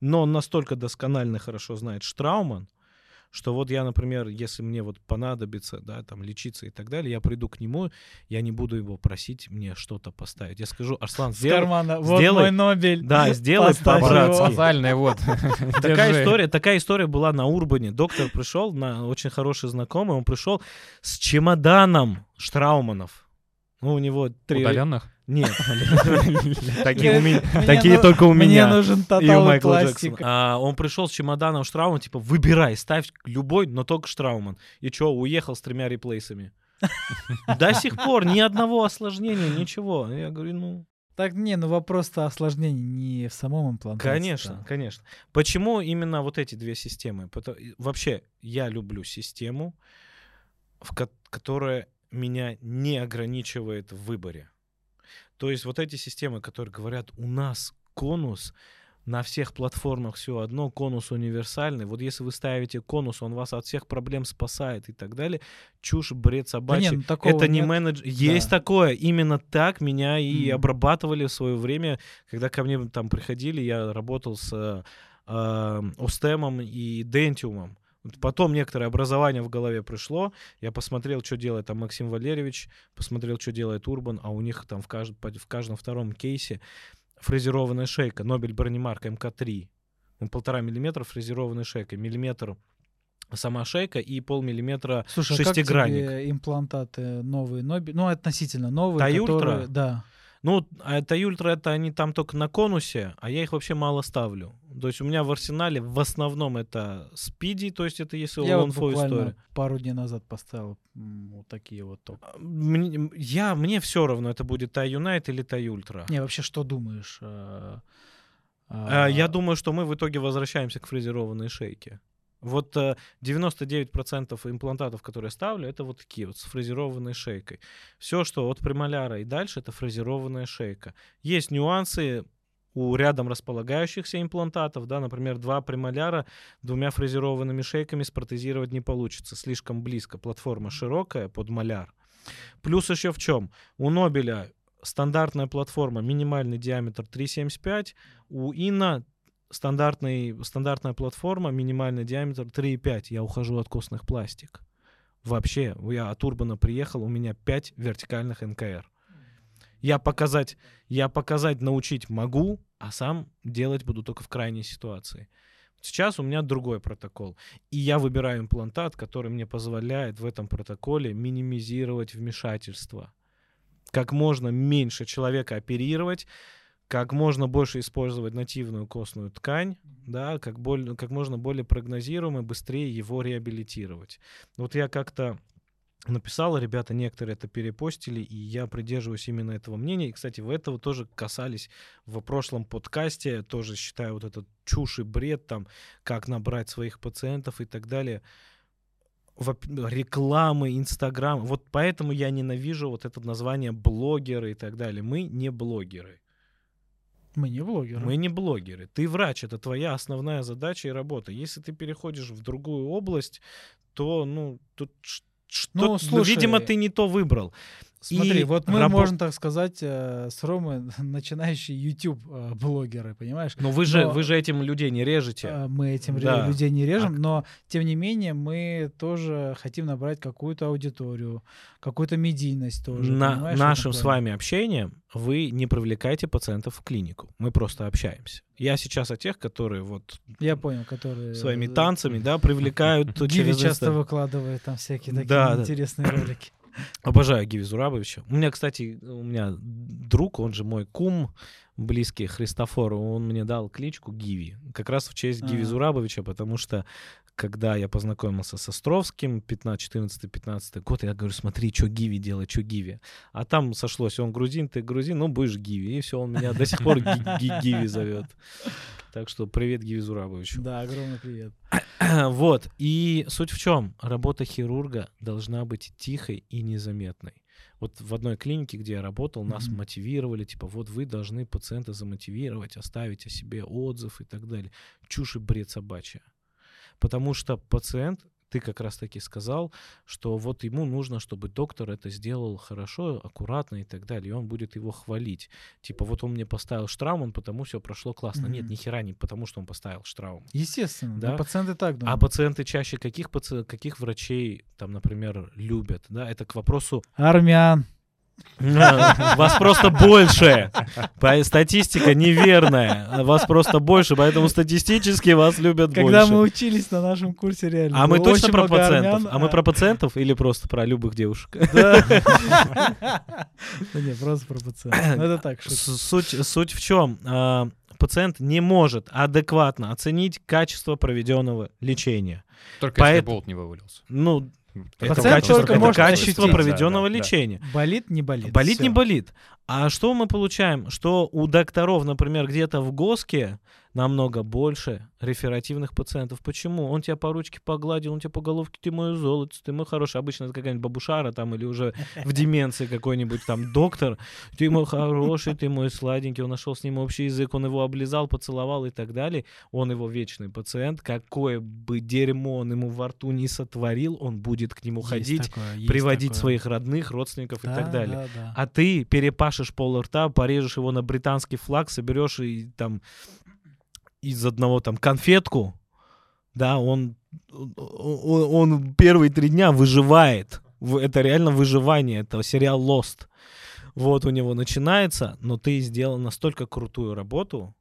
Но он настолько досконально хорошо знает Штрауман, что вот я, например, если мне вот понадобится, да, там, лечиться и так далее, я приду к нему, я не буду его просить мне что-то поставить. Я скажу, Арслан, С сделай... кармана, вот сделай- мой Нобель. Да, сделай по-братски. Вот. Такая история, такая история была на Урбане. Доктор пришел, на очень хороший знакомый, он пришел с чемоданом Штрауманов. Ну, у него три... Удаленных? Нет. Такие у меня- Мне такие только у Мне меня. нужен И у тотал. Джексона. А, он пришел с чемоданом Штрауман, типа, выбирай, ставь любой, но только Штрауман. И что, уехал с тремя реплейсами. До сих пор ни одного осложнения, ничего. Я говорю, ну, Так, не, ну вопрос-то осложнений не в самом имплантате. Конечно, конечно. Почему именно вот эти две системы? Вообще, я люблю систему, в ко- которая меня не ограничивает в выборе. То есть вот эти системы, которые говорят, у нас конус на всех платформах все одно, конус универсальный. Вот если вы ставите конус, он вас от всех проблем спасает и так далее. Чушь, бред Да собачий. не, ну такого Это не нет. менедж... Есть такое. Именно так меня и Мгм. обрабатывали в свое время, когда ко мне там приходили, я работал с э, э, Остемом и Дентиумом. Потом некоторое образование в голове пришло. Я посмотрел, что делает там Максим Валерьевич, посмотрел, что делает Урбан, а у них там в, кажд- в каждом втором кейсе фрезерованная шейка, Нобель бронемарк МК-3. Ну, полтора миллиметра фрезерованная шейка, миллиметр сама шейка и полмиллиметра Слушай, а как шестигранник. тебе имплантаты новые, Нобель, ну относительно новые, Тай Ультра? которые, да. Ну, а это Ультра, это они там только на конусе, а я их вообще мало ставлю. То есть у меня в арсенале в основном это Speedy, то есть это если Я вот all-on-4 буквально история. пару дней назад поставил вот такие вот топ. А, Мне, я, мне все равно, это будет TiUnite или TiUltra. Не, вообще, что думаешь? э, А, а, Я думаю, что мы в итоге возвращаемся к фрезерованной шейке. Вот э, 99% имплантатов, которые ставлю, это вот такие вот с фрезерованной шейкой. Все, что от премоляра и дальше, это фрезерованная шейка. Есть нюансы у рядом располагающихся имплантатов, да, например, два премоляра двумя фрезерованными шейками спротезировать не получится, слишком близко, платформа широкая под маляр. Плюс еще в чем? У Нобеля стандартная платформа, минимальный диаметр 3,75, у Инна стандартный, стандартная платформа, минимальный диаметр 3,5. Я ухожу от костных пластик. Вообще, я от Урбана приехал, у меня 5 вертикальных НКР. Я показать, я показать, научить могу, а сам делать буду только в крайней ситуации. Сейчас у меня другой протокол. И я выбираю имплантат, который мне позволяет в этом протоколе минимизировать вмешательство. Как можно меньше человека оперировать, как можно больше использовать нативную костную ткань, да, как, боль, как можно более прогнозируемо, быстрее его реабилитировать. Вот я как-то написал, ребята некоторые это перепостили, и я придерживаюсь именно этого мнения. И, кстати, в этого тоже касались в прошлом подкасте, тоже считаю вот этот чушь и бред, там, как набрать своих пациентов и так далее. Рекламы, Инстаграм. Вот поэтому я ненавижу вот это название блогеры и так далее. Мы не блогеры. Мы не блогеры. Мы не блогеры. Ты врач, это твоя основная задача и работа. Если ты переходишь в другую область, то, ну, тут что, Ну, ну, слушай, видимо, ты не то выбрал. Смотри, И вот мы, рабо- можно так сказать, э, с Ромой начинающие YouTube-блогеры, понимаешь? Но вы же, Но- вы же этим людей не режете. Э, Мы этим Да. людей не режем, А- но тем не менее мы тоже хотим набрать какую-то аудиторию, какую-то медийность тоже. На нашим с вами общением вы не привлекаете пациентов в клинику. Мы просто общаемся. Я сейчас о тех, которые вот Я понял, которые... своими э, танцами, да, привлекают Гиви часто выкладывает там всякие такие интересные ролики. Обожаю Гиви Зурабовича. У меня, кстати, у меня друг, он же мой кум, близкий Христофор, он мне дал кличку Гиви. Как раз в честь Гиви А. Зурабовича, потому что когда я познакомился с Островским, 15, 14, 15 год, я говорю, смотри, что Гиви делает, что Гиви. А там сошлось, он грузин, ты грузин, ну будешь Гиви. И все, он меня до сих пор Ги- Ги- Гиви зовет. Так что привет Гиви Зурабовичу. Да, огромный привет. Вот. И суть в чем? Работа хирурга должна быть тихой и незаметной. Вот в одной клинике, где я работал, нас Мгм. мотивировали, типа, вот вы должны пациента замотивировать, оставить о себе отзыв и так далее. Чушь и бред собачья. Потому что пациент, ты как раз таки сказал, что вот ему нужно, чтобы доктор это сделал хорошо, аккуратно и так далее, и он будет его хвалить. Типа, вот он мне поставил штраум, потому все прошло классно. Нет, Мгм. ни хера не потому, что он поставил штраум. Естественно, Да. пациенты так А думают. пациенты чаще каких, паци... каких врачей, там, например, любят? Да, это к вопросу... Армян. Вас просто больше. Статистика неверная. Вас просто больше, поэтому статистически вас любят Когда больше. мы учились на нашем курсе реально. А мы точно про пациентов? армян, А мы про пациентов или просто про любых девушек? Да. Не, просто про пациентов. Ну, это так, Суть, в чем? Пациент не может адекватно оценить качество проведенного лечения. Только если болт не вывалился. Ну, это Пациент качество, только это может качество ощутить. проведенного Да, да, да. лечения. Болит, не болит. Болит, не Всё. болит. А что мы получаем? Что у докторов, например, где-то в ГОСКе намного больше реферативных пациентов. Почему? Он тебя по ручке погладил, он тебя по головке, ты мой золото, ты мой хороший. Обычно это какая-нибудь бабушара там или уже в деменции какой-нибудь там доктор. Ты мой хороший, ты мой сладенький. Он нашел с ним общий язык, он его облизал, поцеловал и так далее. Он его вечный пациент. Какое бы дерьмо он ему во рту не сотворил, он будет к нему Есть ходить, такое, приводить такое. своих родных, родственников и Да, так далее. да, да. А ты перепашешь пол рта, порежешь его на британский флаг, соберешь и там из одного там конфетку, да, он, он, он первые три дня выживает. Это реально выживание, это сериал Lost. Вот у него начинается, но ты сделал настолько крутую работу,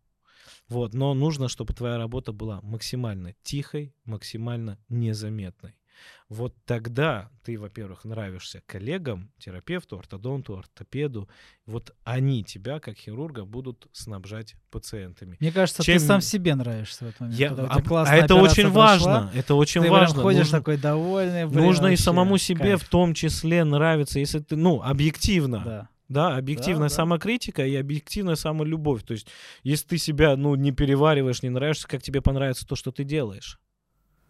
вот, но нужно, чтобы твоя работа была максимально тихой, максимально незаметной. Вот тогда ты, во-первых, нравишься коллегам, терапевту, ортодонту, ортопеду. Вот они тебя, как хирурга, будут снабжать пациентами. Мне кажется, Чем- ты сам себе нравишься в этот момент. Я- а, а это очень прошла, важно. Это очень ты важно. ходишь Нужно- такой довольный. блин, Нужно и вообще, самому себе кайф. в том числе нравиться, если ты, ну, объективно. Да. Да, объективная да. самокритика и объективная самолюбовь. То есть, если ты себя, ну, не перевариваешь, не нравишься, как тебе понравится то, что ты делаешь.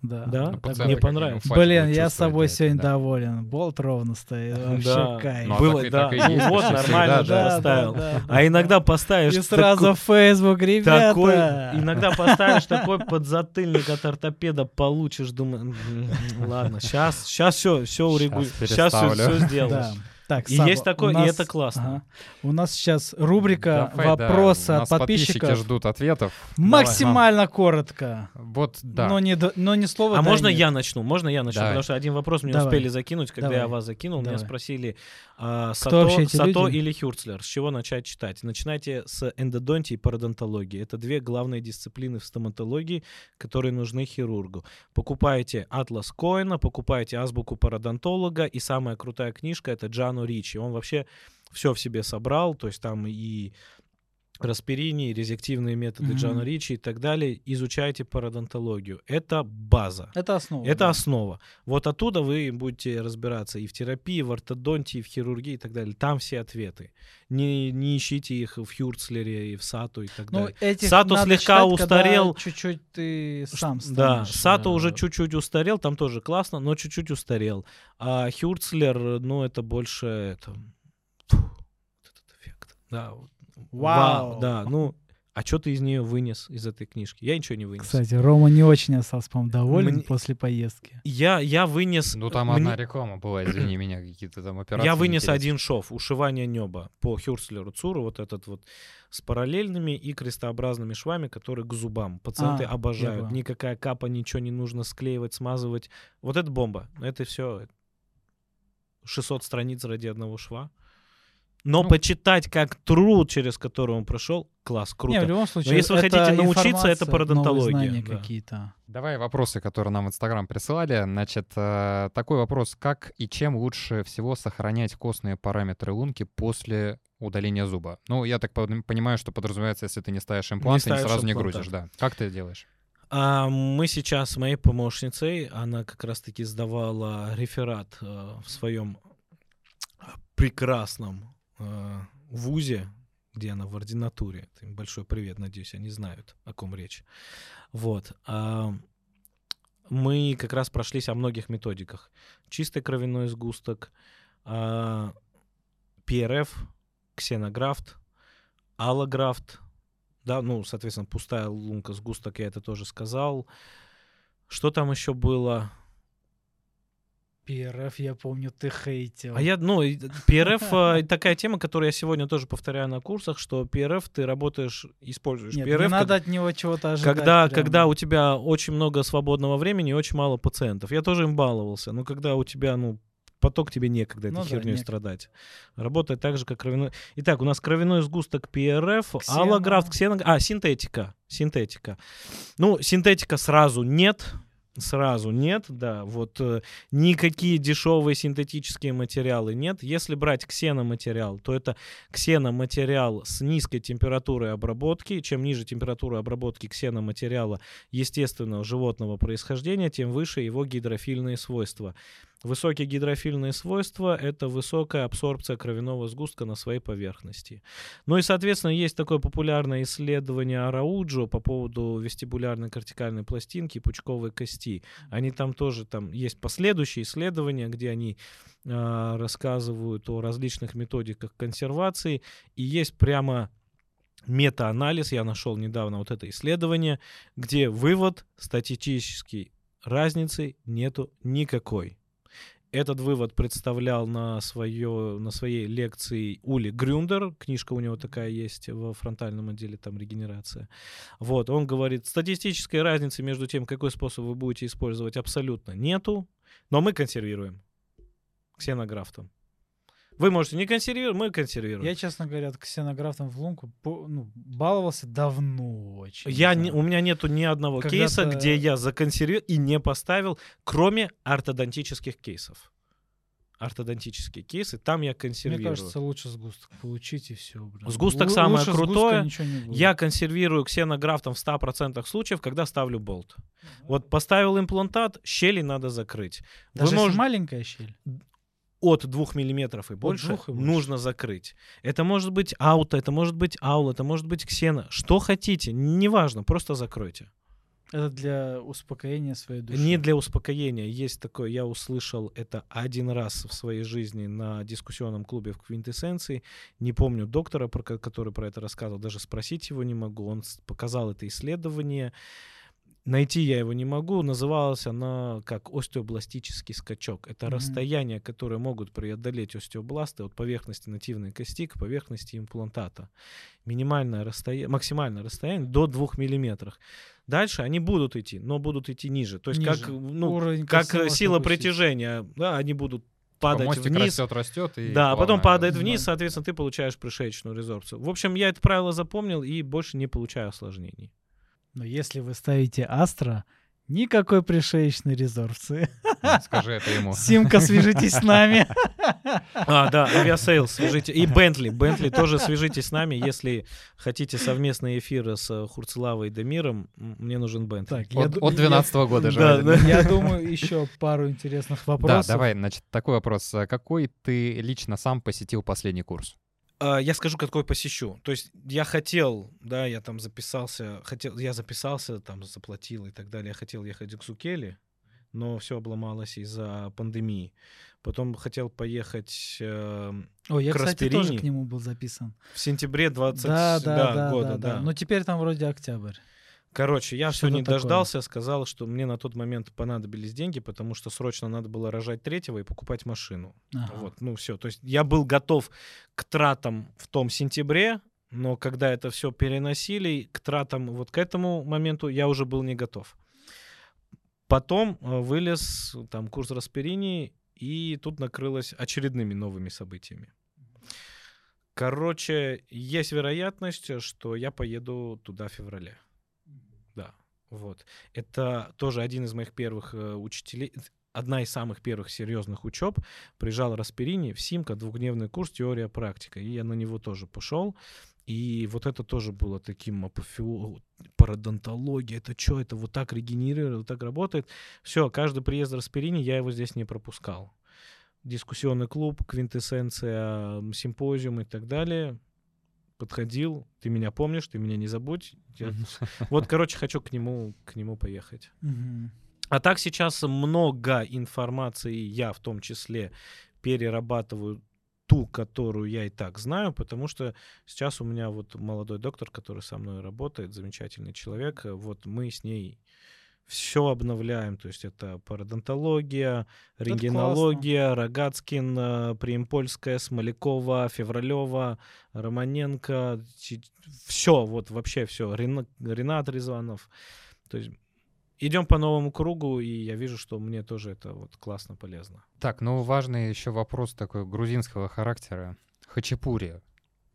Да. Да? Ну, пациенты мне понравилось. Блин, я с собой сегодня да. доволен. Болт ровно стоит. Вообще Да. кайф. Ну, а Было, да. и Ну есть вот, нормально да. поставил. да, А иногда поставишь... И сразу такой- в Facebook, ребята. такой, иногда поставишь такой подзатыльник от ортопеда, получишь, думаю, «М, ладно, сейчас, сейчас все, все урегулируем, сейчас все, все сделаешь. Да. Так, И Саба, есть такое, у и нас- это классно. ага. У нас сейчас рубрика Давай, да, вопросы у от нас подписчиков. подписчики ждут ответов. Максимально коротко. Вот, да. Но, не, но не слово А «да» можно нет. я начну? Можно я начну? Давай. Потому что один вопрос мне Давай. успели закинуть, когда я Давай. вас закинул. Меня Давай. спросили, а, Сато, вообще эти Сато люди? или Хюрцлер? С чего начать читать? Начинайте с эндодонтии и пародонтологии. Это две главные дисциплины в стоматологии, которые нужны хирургу. Покупайте Атлас Коэна, покупайте азбуку пародонтолога, и самая крутая книжка — это Джану Ричи. Он вообще все в себе собрал, то есть там и Расперини, резективные методы Мгм. Джана Ричи и так далее. Изучайте пародонтологию. Это база. Это основа. Это да. основа. Вот оттуда вы будете разбираться и в терапии, и в ортодонтии, и в хирургии и так далее. Там все ответы. Не, не ищите их в Хюрцлере и в Сату и так Ну, далее. этих Сато надо слегка читать, когда устарел. Чуть-чуть ты сам Да, станешь, Сато э, уже чуть-чуть устарел, там тоже классно, но чуть-чуть устарел. А Хюрцлер, ну, это больше... Это... фу, вот этот эффект. Да, вот. Вау. Да, ну, А что ты из нее вынес, из этой книжки? Я ничего не вынес. Кстати, Рома не очень остался, по-моему, доволен Мне- после поездки. Я, я вынес... Ну, там мне- одна реклама была, извини меня, какие-то там операции. Я вынес неинтересные. один шов, ушивание неба по Хюрслеру Цуру, вот этот вот с параллельными и крестообразными швами, которые к зубам. Пациенты А, обожают. Никакая капа, ничего не нужно склеивать, смазывать. Вот это бомба. Это все 600 страниц ради одного шва. Но Ну. почитать как труд, через который он прошел, класс, круто. Не, в любом случае, если вы хотите научиться, это пародонтология, да. какие-то. Давай вопросы, которые нам в Инстаграм присылали. Значит, э, такой вопрос. Как и чем лучше всего сохранять костные параметры лунки после удаления зуба? Ну, я так понимаю, что подразумевается, если ты не ставишь имплант, ты не ставишь сразу не имплантат. грузишь, да. Как ты это делаешь? А мы сейчас с моей помощницей, она как раз-таки сдавала реферат э, в своем прекрасном э, вузе, где она в ординатуре. Им большой привет, надеюсь, они знают, о ком речь. Вот. А, мы как раз прошлись о многих методиках. Чистый кровяной сгусток, а, ПРФ, ксенографт, аллографт, да, ну, соответственно, пустая лунка, сгусток, я это тоже сказал. Что там еще было? ПРФ, я помню, ты хейтил. А я, ну, ПРФ э, такая тема, которую я сегодня тоже повторяю на курсах, что ПРФ ты работаешь, используешь Нет, ПРФ, не как- надо от него чего-то ожидать. когда, прям. когда у тебя очень много свободного времени и очень мало пациентов. Я тоже им баловался, но когда у тебя, ну, поток тебе некогда этой Ну да, херней некогда. страдать. Работает так же, как кровяной... Итак, у нас кровяной сгусток ПРФ, Ксено. аллографт, ксено... А, синтетика. Синтетика. Ну, синтетика сразу нет. Сразу нет, да. Вот э, никакие дешевые синтетические материалы нет. Если брать ксеноматериал, то это ксеноматериал с низкой температурой обработки. Чем ниже температура обработки ксеноматериала естественного животного происхождения, тем выше его гидрофильные свойства. Высокие гидрофильные свойства — это высокая абсорбция кровяного сгустка на своей поверхности. Ну и, соответственно, есть такое популярное исследование Арауджо по поводу вестибулярной кортикальной пластинки и пучковой кости. Они там тоже, там есть последующие исследования, где они а, рассказывают о различных методиках консервации, и есть прямо мета-анализ, я нашел недавно вот это исследование, где вывод статистический разницы нету никакой. Этот вывод представлял на, свое, на своей лекции Ули Грюндер, книжка у него такая есть во фронтальном отделе, там регенерация. Вот, он говорит, статистической разницы между тем, какой способ вы будете использовать, абсолютно нету, но мы консервируем ксенографтом. Вы можете не консервировать, мы консервируем. Я, честно говоря, от ксенографтом в лунку ну, баловался давно очень. Я не у меня нету ни одного Когда-то- кейса, где я законсервировал и не поставил, кроме ортодонтических кейсов. Ортодонтические кейсы, там я Мне консервирую. кажется, лучше сгусток получить и все. Сгусток Лу- самое лучше крутое. Я консервирую ксенографтом в 100% случаев, когда ставлю болт. Вот поставил имплантат, щели надо закрыть. Вы Даже если можете- маленькая щель. От 2 миллиметров и больше и больше. нужно закрыть. Это может быть ауто, это может быть аул, это может быть ксена. Что хотите, неважно, просто закройте. Это для успокоения своей души. Не для успокоения. Есть такое, я услышал это один раз в своей жизни на дискуссионном клубе в Квинтэссенции. Не помню доктора, который про это рассказывал, даже спросить его не могу. Он показал это исследование. Найти я его не могу. Называлась она как остеобластический скачок. Это Мгм. расстояние, которое могут преодолеть остеобласты от поверхности нативной кости к поверхности имплантата. Минимальное расстояние, максимальное расстояние до 2 миллиметров. Дальше они будут идти, но будут идти ниже. То есть Ниже. как, ну, Уровень как э, может сила притяжения, да, они будут падать Мостик вниз. растет, растет, и Да, а потом падает Да. вниз, соответственно, ты получаешь пришеечную резорбцию. В общем, я это правило запомнил и больше не получаю осложнений. Но если вы ставите Астра, никакой пришеечной резорбции. Скажи это ему. Симка, свяжитесь с нами. А, да, Aviasales, свяжите. И Бентли. Бентли тоже свяжитесь с нами, если хотите совместные эфиры с э, Хурцелавой и Демиром. Мне нужен Бентли. Так, я От ду- от 12 года же. Да, да. Я думаю, еще пару интересных Да, вопросов. давай, значит, такой вопрос. А Какой ты лично сам посетил последний курс? А, Я скажу, какой посещу. То есть я хотел, да, я там записался, хотел, я записался, там заплатил и так далее. Я хотел ехать к Зукели, но все обломалось из-за пандемии. Потом хотел поехать э, Ой, я, к кстати, тоже к нему был записан. в сентябре 20 Да, да, да, года. да, да. Но теперь там вроде октябрь. Короче, я все не такое. дождался, сказал, что мне на тот момент понадобились деньги, потому что срочно надо было рожать третьего и покупать машину. Ага. Вот, ну все. То есть я был готов к тратам в том сентябре, но когда это все переносили, к тратам вот к этому моменту я уже был не готов. Потом э, вылез там курс Расперини, и тут накрылось очередными новыми событиями. Короче, есть вероятность, что я поеду туда в феврале. Вот. Это тоже один из моих первых э, учителей, одна из самых первых серьезных учеб. Приезжал Расперини в Симка, двухдневный курс теория практика, и я на него тоже пошел. И вот это тоже было таким апофео... пародонтология, это что, это вот так регенерирует, вот так работает. Все, каждый приезд Расперини я его здесь не пропускал. Дискуссионный клуб, квинтэссенция, симпозиум и так далее. Подходил, ты меня помнишь, ты меня не забудь. Я- Вот, короче, хочу к нему, к нему поехать. А так сейчас много информации, я в том числе перерабатываю ту, которую я и так знаю, потому что сейчас у меня вот молодой доктор, который со мной работает, замечательный человек, вот мы с ней все обновляем, то есть это пародонтология, рентгенология, Рогацкин, э, Приемпольская, Смолякова, Февралева, Романенко, все, вот вообще все, Ренат Резванов, то есть идем по новому кругу, и я вижу, что мне тоже это вот классно полезно. Так, ну важный еще вопрос такой грузинского характера. Хачапури.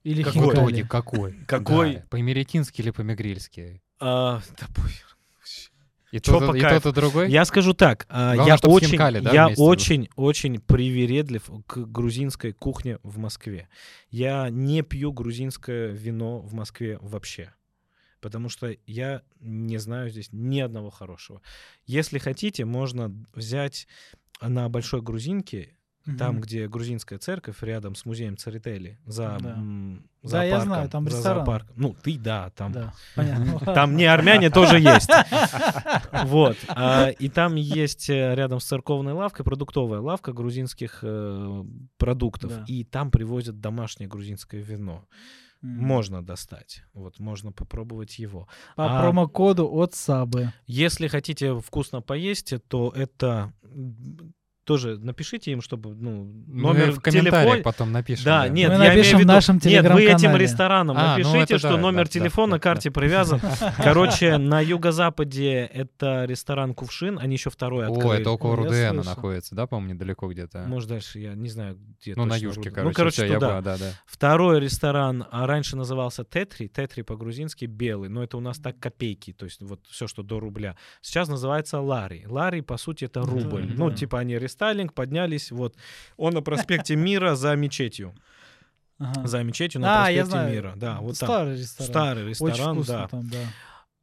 Или Какой? хинкали. какой? Какой? Да, по-эмеретински или по-мигрильски? А, да похер. И Чё тот, и тот, и другой? Я скажу так, а, Главное, я очень, хинкали, да, я вместе очень, очень привередлив к грузинской кухне в Москве. Я не пью грузинское вино в Москве вообще, потому что я не знаю здесь ни одного хорошего. Если хотите, можно взять на большой грузинке Мгм. Там, где грузинская церковь, рядом с музеем Церетели, за Да. м, Да, я знаю, там за ресторан. зоопарком. Ну, ты да, там. Да, понятно. Там не армяне тоже есть. Вот. А, И там есть э, рядом с церковной лавкой продуктовая лавка грузинских э, продуктов. И там привозят домашнее грузинское вино. Можно достать. Вот, можно попробовать его. По А- промокоду от Сабы. Если хотите вкусно поесть, то это тоже напишите им, чтобы ну, Мы номер в комментариях потом напишем. Да, нет, Мы я напишем в в виду- нашем Нет, вы этим рестораном А, ну напишите, это что да, номер да, телефона да, на карте привязан. Короче, на юго-западе это ресторан Кувшин, они еще второй О, открыли. это около РУДН слышал. находится, да, по-моему, недалеко где-то? Может, дальше, я не знаю, где ну, на южке, короче. Ну, короче, туда. да, да. Второй ресторан а раньше назывался Тетри, Тетри по-грузински белый, но это у нас так копейки, то есть вот все, что до рубля. Сейчас называется Лари. Лари, по сути, это рубль. Да, Ну, да. типа они рестайлинг, поднялись, вот. Он на проспекте Мира за мечетью. Ага. За мечетью на А, проспекте. Мира. Да, вот там. Старый ресторан. Старый Очень ресторан, вкусно да. там, да.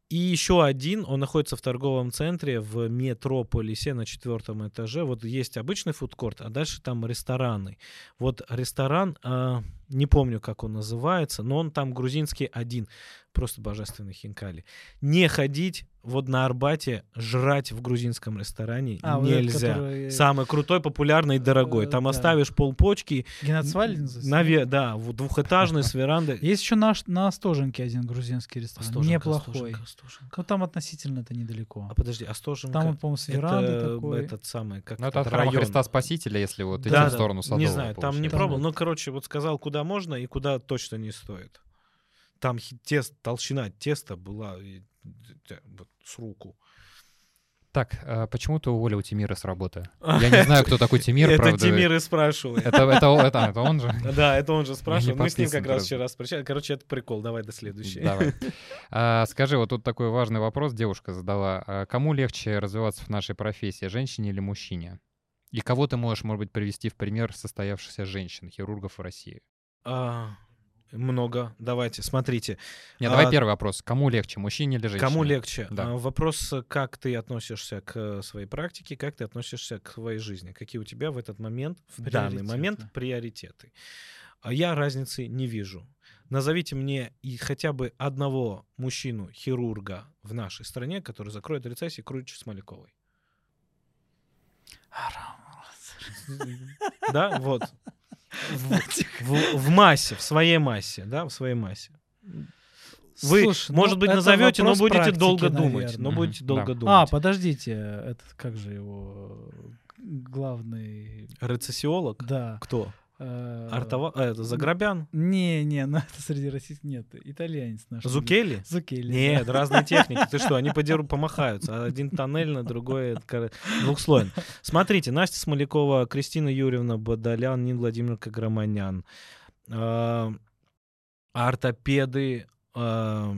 И еще один, он находится в торговом центре в метрополисе на четвертом этаже. Вот есть обычный фудкорт, а дальше там рестораны. Вот ресторан, а, не помню, как он называется, но он там грузинский один. Просто божественный хинкали. Не ходить вот на Арбате, жрать в грузинском ресторане А, вот этот, нельзя. который- Самый крутой, популярный и дорогой. Э, Там да. оставишь полпочки. Называется? Наве- да, вот двухэтажный с верандой. Есть еще на, на Остоженке один грузинский ресторан. Остоженка, Неплохой. Остоженка, Остоженка. Ну, там относительно это недалеко. А подожди, Остоженка... Там, по-моему, с верандой это такой. этот самый, как Ну, это от район. Христа Спасителя, если вот идти Да, в да. сторону Садового. Не знаю, там не пробовал. вот. Ну, короче, вот сказал, куда можно и куда точно не стоит. Там тест, толщина теста была вот, с руку. Так, а почему ты уволил Тимира с работы? Я не знаю, кто такой Тимир, Это правда. Тимир и спрашивает. Это, это, это, это он же? Да, это он же спрашивает. Мы с ним как раз вчера встречались. Короче, это прикол. Давай до следующей. Давай. А, скажи, вот тут такой важный вопрос девушка задала. А кому легче развиваться в нашей профессии, женщине или мужчине? И кого ты можешь, может быть, привести в пример состоявшихся женщин, хирургов в России? А, много. Давайте, смотрите. Нет, давай А, первый вопрос. Кому легче, мужчине или женщине? Кому легче? Да. А, Вопрос, как ты относишься к э, своей практике, как ты относишься к своей жизни, какие у тебя в этот момент, в данный момент приоритеты. А Я разницы не вижу. Назовите мне и хотя бы одного мужчину-хирурга в нашей стране, который закроет рецессию круче Смоляковой. Да, вот. В, в- в массе, в своей массе, да, в своей массе. Вы, Слушай, ну, может быть, это назовете, но будете практики, долго думать. наверное. Но Мгм, будете да. долго А, думать. подождите, этот как же его главный, Рецессиолог? да. Кто? Э, Артова... э, это Заграбян? Не, не, ну это среди российских нет, итальянец наш. Зукели? Зукели. Нет, разные техники. Ты что, они подеру помахаются. а Один тоннельно, другой это кор- двухслойный. Смотрите, Настя Смолякова, Кристина Юрьевна Бадалян, Нин Владимир Каграманян. А, Ортопеды, а,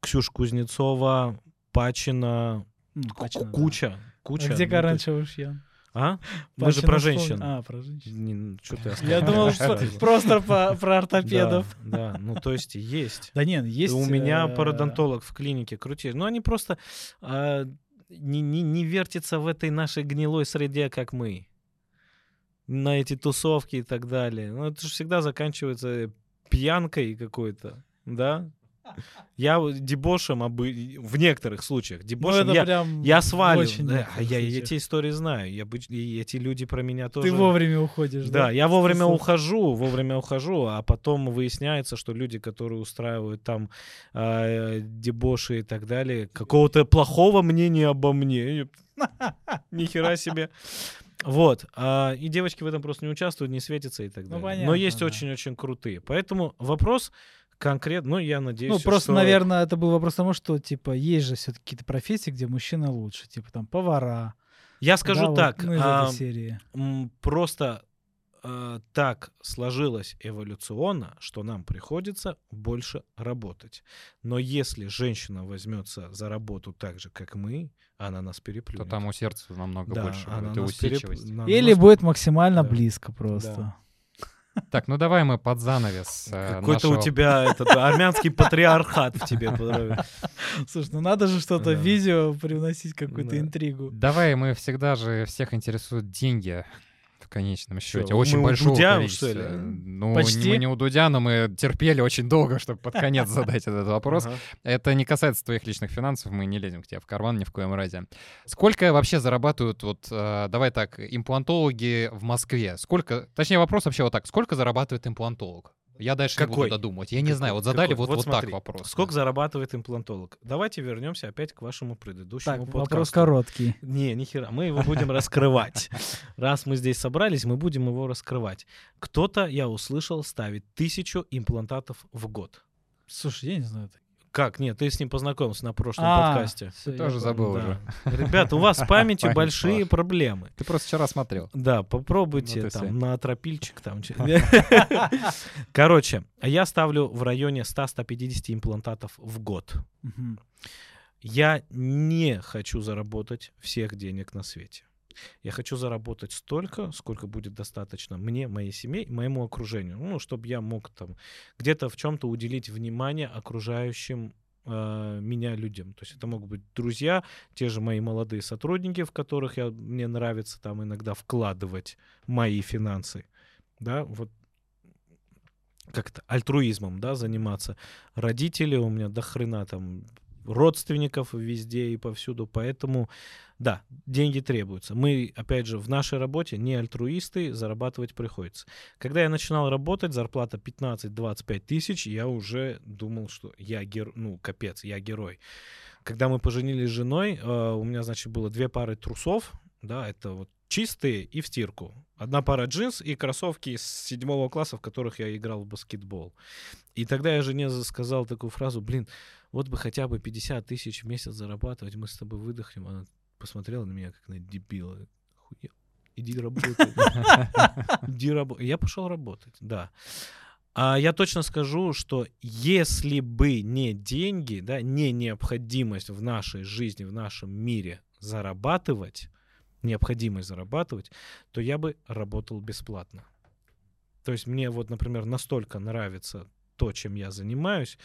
Ксюша Кузнецова, Пачина, Ну, Пачина, да. куча. Куча. А Ну, где то Каранчева Ушьян? А? Мы же про женщин. А, про женщин. Что ты Я думал, что просто про ортопедов. Да, ну то есть есть. Да нет, есть... У меня э, пародонтолог в клинике крутейший. Ну, они просто а, не, не, не вертятся в этой нашей гнилой среде, как мы. На эти тусовки и так далее. Ну, это же всегда заканчивается пьянкой какой-то, да? Я дебошем обы... в некоторых случаях. Ну, Дебошем я, прям я очень да, я случаях. эти истории знаю. Я, и эти люди про меня тоже... Ты вовремя уходишь, да? Да, я вовремя Слушай, ухожу, вовремя ухожу, а потом выясняется, что люди, которые устраивают там э, дебоши и так далее, какого-то плохого мнения обо мне. Ни хера себе. Вот. а, и девочки в этом просто не участвуют, не светятся и так Ну, далее. Но понятно, есть да. очень-очень крутые. Поэтому вопрос конкретно, ну, я надеюсь, Ну, просто, что- наверное, это был вопрос тому, что, типа, есть же все-таки какие-то профессии, где мужчина лучше, типа, там, повара. Я скажу да, вот, так, ну, из а, этой серии. просто э, так сложилось эволюционно, что нам приходится больше работать. Но если женщина возьмется за работу так же, как мы, она нас То переплюнет. там у сердца намного Да, больше она этой нас переп- усидчивости. на- Или нас- будет максимально да. близко просто. Так, ну давай мы под занавес э, Какой-то у тебя этот армянский патриархат в тебе. Слушай, ну надо же что-то видео привносить, какую-то интригу. Давай, мы всегда же всех интересуют деньги конечном счете. Чё, очень мы у большого Дудя, количества. что ли? Ну, Почти. мы не у Дудя, но мы терпели очень долго, чтобы под конец задать этот вопрос. Это не касается твоих личных финансов, мы не лезем к тебе в карман ни в коем разе. Сколько вообще зарабатывают, вот, э, давай так, имплантологи в Москве? Сколько, точнее вопрос вообще вот так, сколько зарабатывает имплантолог? Я дальше не Какой? буду додумывать. Я не Какой? знаю, вот задали Какой? вот, Вот вот, смотри, так вопрос. Сколько зарабатывает имплантолог? Давайте вернемся опять к вашему предыдущему Так, подкасту. вопрос короткий. Не, ни хера. Мы его будем раскрывать. Раз мы здесь собрались, мы будем его раскрывать. Кто-то, я услышал, ставит тысячу имплантатов в год. Слушай, я не знаю. Как? Нет, ты с ним познакомился на прошлом А, подкасте. я тоже забыл Да. уже. Ребята, у вас с памятью Память большие проблемы. Ты просто вчера смотрел. Да, попробуйте и там на атропильчик там. че- Короче, я ставлю в районе 100-150 имплантатов в год. Мгм. Я не хочу заработать всех денег на свете. Я хочу заработать столько, сколько будет достаточно мне, моей семье моему окружению. Ну, чтобы я мог там где-то в чем-то уделить внимание окружающим э, меня людям. То есть это могут быть друзья, те же мои молодые сотрудники, в которых я, мне нравится там иногда вкладывать мои финансы. Да, вот как-то альтруизмом, да, заниматься. Родители у меня до хрена там родственников везде и повсюду, поэтому, да, деньги требуются. Мы, опять же, в нашей работе не альтруисты, зарабатывать приходится. Когда я начинал работать, зарплата 15-25 тысяч, я уже думал, что я герой, ну, капец, я герой. Когда мы поженились с женой, э, у меня, значит, было две пары трусов, да, это вот чистые и в стирку. Одна пара джинс и кроссовки из седьмого класса, в которых я играл в баскетбол. И тогда я жене за- сказал такую фразу, блин, вот бы хотя бы 50 тысяч в месяц зарабатывать, мы с тобой выдохнем. Она посмотрела на меня, как на дебила. Иди работай. Иди работай. Я пошел работать, да. А я точно скажу, что если бы не деньги, да, не необходимость в нашей жизни, в нашем мире зарабатывать, необходимость зарабатывать, то я бы работал бесплатно. То есть мне вот, например, настолько нравится то, чем я занимаюсь,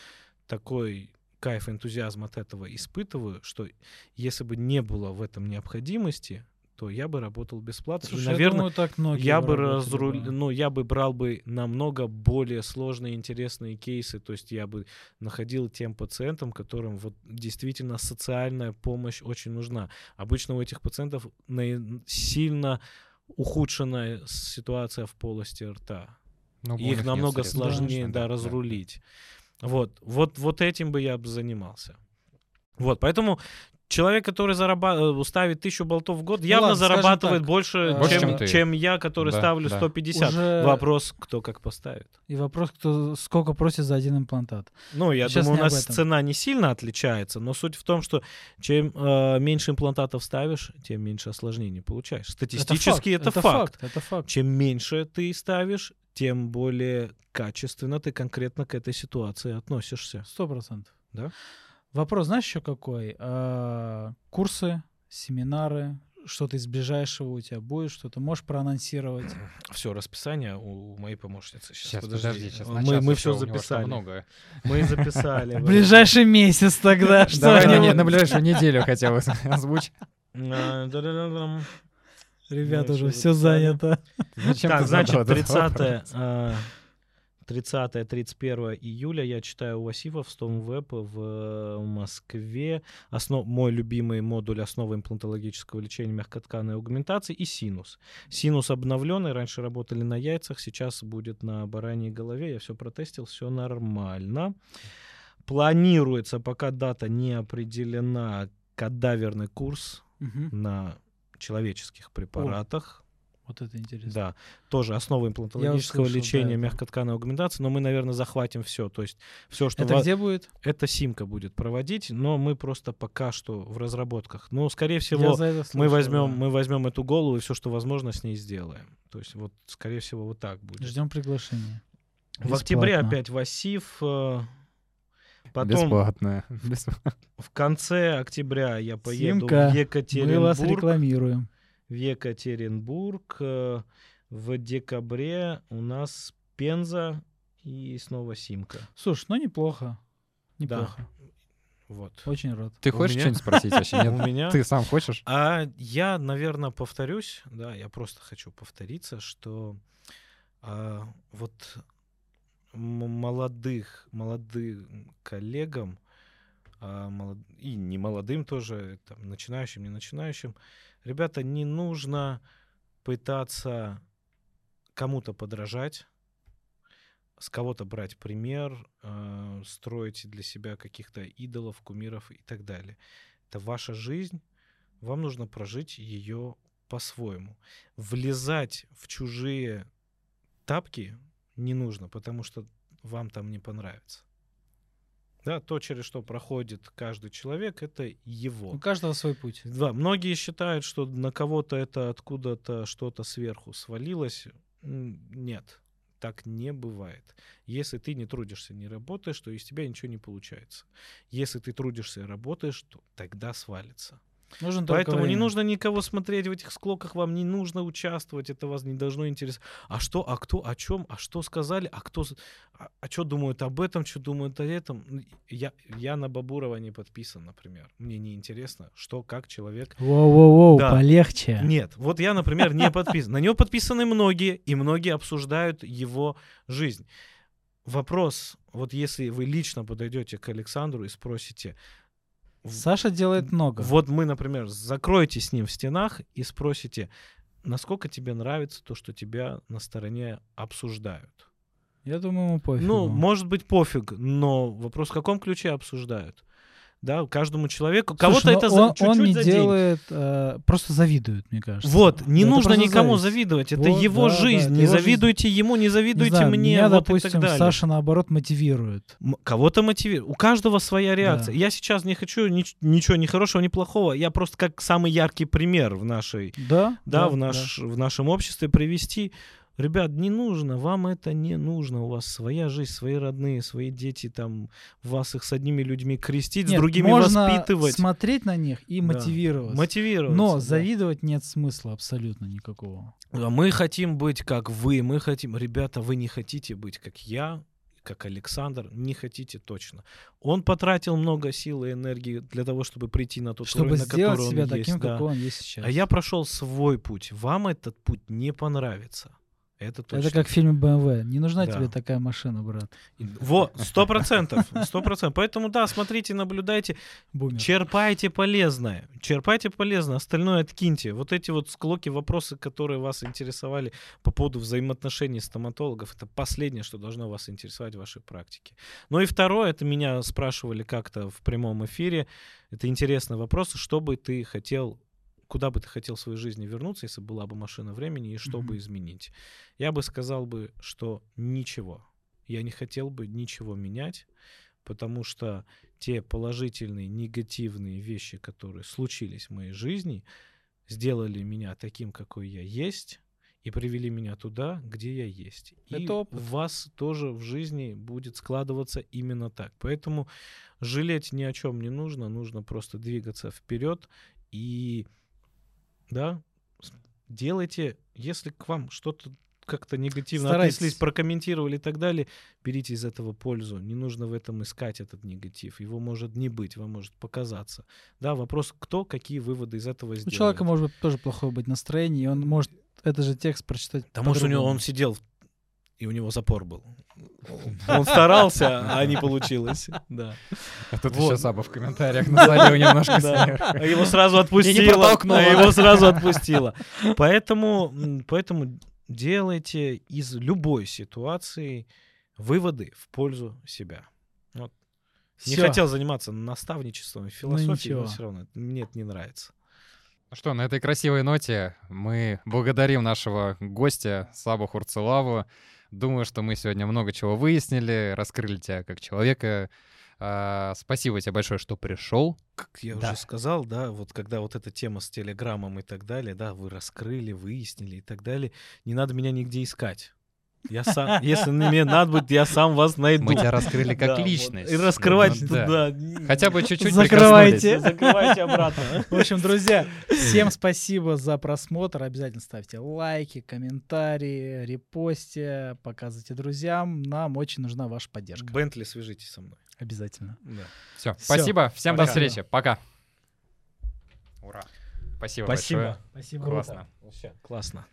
такой кайф, энтузиазм от этого испытываю, что если бы не было в этом необходимости, то я бы работал бесплатно. И, Слушай, я наверное, думаю, так многие я бы разруль... бы. ну, я бы брал бы намного более сложные, интересные кейсы. То есть я бы находил тем пациентам, которым вот действительно социальная помощь очень нужна. Обычно у этих пациентов сильно ухудшенная ситуация в полости рта. Ну, у И них их намного средств, сложнее, конечно, да, разрулить. Вот, вот, вот этим бы я бы занимался. Вот, поэтому человек, который зараба- ставит тысячу болтов в год, явно Ну ладно, скажем зарабатывает так, больше, э, чем, Больше, чем, чем ты. я, который Да, ставлю да. 150. Уже- Вопрос, кто как поставит. И вопрос, кто сколько просит за один имплантат. Ну, я Сейчас думаю, у нас цена не сильно отличается, но суть в том, что чем э, меньше имплантатов ставишь, тем меньше осложнений получаешь. Статистически это, это факт. факт. Это факт. Чем меньше ты ставишь, тем более качественно ты конкретно к этой ситуации относишься. Сто процентов. Да? Вопрос, знаешь, еще какой? А, курсы, семинары, что-то из ближайшего у тебя будет, что-то можешь проанонсировать? Все, расписание у моей помощницы. Сейчас, Сейчас, подожди, сейчас на мы, мы все записали. много. Мы записали. Ближайший месяц тогда. Давай на, не- что-нибудь. на ближайшую неделю хотя бы озвучь. Ребята, Мы уже все занято. Значит, задал этот 30 вопрос? а, 30-31 июля я читаю у Васифа в Стомвеб в э, Москве. Основ... Мой любимый модуль основы имплантологического лечения мягкотканной аугментации и синус. Синус обновленный, раньше работали на яйцах, сейчас будет на бараньей голове. Я все протестил, все нормально. Планируется, пока дата не определена, кадаверный курс Мгм. на человеческих препаратах. Вот это интересно. Да, тоже основа имплантологического услышал, да, лечения это. мягкотканной аугментации, но мы, наверное, захватим все. То есть все, что Это ва- где будет? это Симка будет проводить, но мы просто пока что в разработках. Ну, скорее всего, это мы слышал, возьмем, да. мы возьмем эту голову и все, что возможно, с ней сделаем. То есть вот, скорее всего, вот так будет. Ждем приглашения. В октябре Бесплатно. опять Васив. э, Потом Бесплатно. Бесплатно. в конце октября я поеду Симка, в Мы Екатеринбург. вас рекламируем. В Екатеринбург. э, В декабре у нас Пенза и снова Симка. Слушай, ну неплохо. Неплохо. Вот. Очень рад. Ты У хочешь меня- что-нибудь спросить вообще? У Нет? меня... Ты сам хочешь? А я, наверное, повторюсь, да, я просто хочу повториться, что а, вот молодых, молодым коллегам, а, молод- и не молодым тоже, там, начинающим, не начинающим, ребята, не нужно пытаться кому-то подражать, с кого-то брать пример, а, строить для себя каких-то идолов, кумиров и так далее. Это ваша жизнь, вам нужно прожить ее по-своему. Влезать в чужие тапки не нужно, потому что вам там не понравится. Да, то, через что проходит каждый человек, это его. У каждого свой путь. Да, многие считают, что на кого-то это откуда-то что-то сверху свалилось. Нет, так не бывает. Если ты не трудишься, не работаешь, то из тебя ничего не получается. Если ты трудишься и работаешь, то тогда свалится. Нужно только Поэтому не время. нужно никого смотреть в этих склоках, вам не нужно участвовать, это вас не должно интересовать. А что, а кто, о чем, а что сказали, а кто, а, а что думают об этом, что думают о этом. Ну, Я, я на Бабурова не подписан, например. Мне не интересно, что, как человек Воу-воу-воу, Да. полегче. нет, вот я, например, не подписан. На него подписаны многие, и многие обсуждают его жизнь. Вопрос, вот если вы лично подойдете к Александру и спросите, Саша делает много. вот мы, например, закроете с ним в стенах и спросите, насколько тебе нравится то, что тебя на стороне обсуждают. Я думаю, ему пофигу. Ну, может быть, пофиг, но вопрос, в каком ключе обсуждают? Да, каждому человеку. Кого-то но это он, он чуть-чуть не за день. делает, э, просто завидует, мне кажется. Вот, не Это нужно никому зависть. завидовать. Это Вот, его да, да, жизнь. это не его жизнь. завидуйте ему, не Не завидуйте знаю, мне. Меня, вот и допустим, так далее. Саша, наоборот, мотивирует. М- Кого-то мотивирует. У каждого своя реакция. Да. Я сейчас не хочу нич- ничего ни хорошего, ни плохого. Я просто как самый яркий пример в нашей, Да? да, в, наш, в нашем обществе привести. Ребят, не нужно, вам это не нужно. У вас своя жизнь, свои родные, свои дети, там, вас их с одними людьми крестить, с Нет, другими можно воспитывать. смотреть на них и Да. мотивировать. Мотивировать. Но завидовать нет смысла абсолютно никакого. Мы хотим быть как вы, мы хотим... Ребята, вы не хотите быть как я, как Александр, не хотите точно. Он потратил много сил и энергии для того, чтобы прийти на тот Чтобы уровень, на который себя он таким, есть. да. какой он есть сейчас. А я прошел свой путь. Вам этот путь не понравится. Это точно. Это как в фильме BMW. Не нужна Да. тебе такая машина, брат. Вот, сто процентов, сто процентов. Поэтому, да, смотрите, наблюдайте, Бумер. черпайте полезное, черпайте полезное, остальное откиньте. Вот эти вот склоки, вопросы, которые вас интересовали по поводу взаимоотношений стоматологов, это последнее, что должно вас интересовать в вашей практике. Ну и второе, это меня спрашивали как-то в прямом эфире, это интересный вопрос, что бы ты хотел куда бы ты хотел в своей жизни вернуться, если была бы машина времени, и что бы Мгм. изменить? Я бы сказал бы, что ничего. Я не хотел бы ничего менять, потому что те положительные, негативные вещи, которые случились в моей жизни, сделали меня таким, какой я есть, и привели меня туда, где я есть. И Это опыт. у вас тоже в жизни будет складываться именно так. Поэтому жалеть ни о чем не нужно, нужно просто двигаться вперед и да, делайте, если к вам что-то как-то негативно Старайтесь. отнеслись, прокомментировали и так далее, берите из этого пользу. Не нужно в этом искать этот негатив. Его может не быть, вам может показаться. Да, вопрос, кто какие выводы из этого У сделает. человека может быть тоже плохое быть настроение, и он может этот же текст прочитать. Да может у него он сидел и у него запор был. Он старался, а не получилось. Да. А тут Вот. еще Саба в комментариях насолил немножко Да. А его сразу отпустило. протолкнуло. а его сразу отпустило. Поэтому, м, поэтому делайте из любой ситуации выводы в пользу себя. Вот. Не хотел заниматься наставничеством и философией, ничего. но все равно мне это не нравится. Ну что, на этой красивой ноте мы благодарим нашего гостя Сабу Хурцелаву. Думаю, что мы сегодня много чего выяснили, раскрыли тебя как человека. А, спасибо тебе большое, что пришел. Как я Да. уже сказал, да, вот когда вот эта тема с телеграммом и так далее, да, вы раскрыли, выяснили и так далее, не надо меня нигде искать. Я сам, если мне надо будет, я сам вас найду. Мы тебя раскрыли как Да, вот. личность. И раскрывать Ну, да. туда. не- Хотя бы чуть-чуть Закрывайте. Закрывайте обратно. В общем, друзья, всем спасибо за просмотр. Обязательно ставьте лайки, комментарии, репости, показывайте друзьям. Нам очень нужна ваша поддержка. Бентли, свяжитесь со мной. Обязательно. Да. Все, Всё. спасибо. Всем до Пока. встречи. Пока. Ура. Спасибо, большое. Спасибо. Классно. Вообще классно.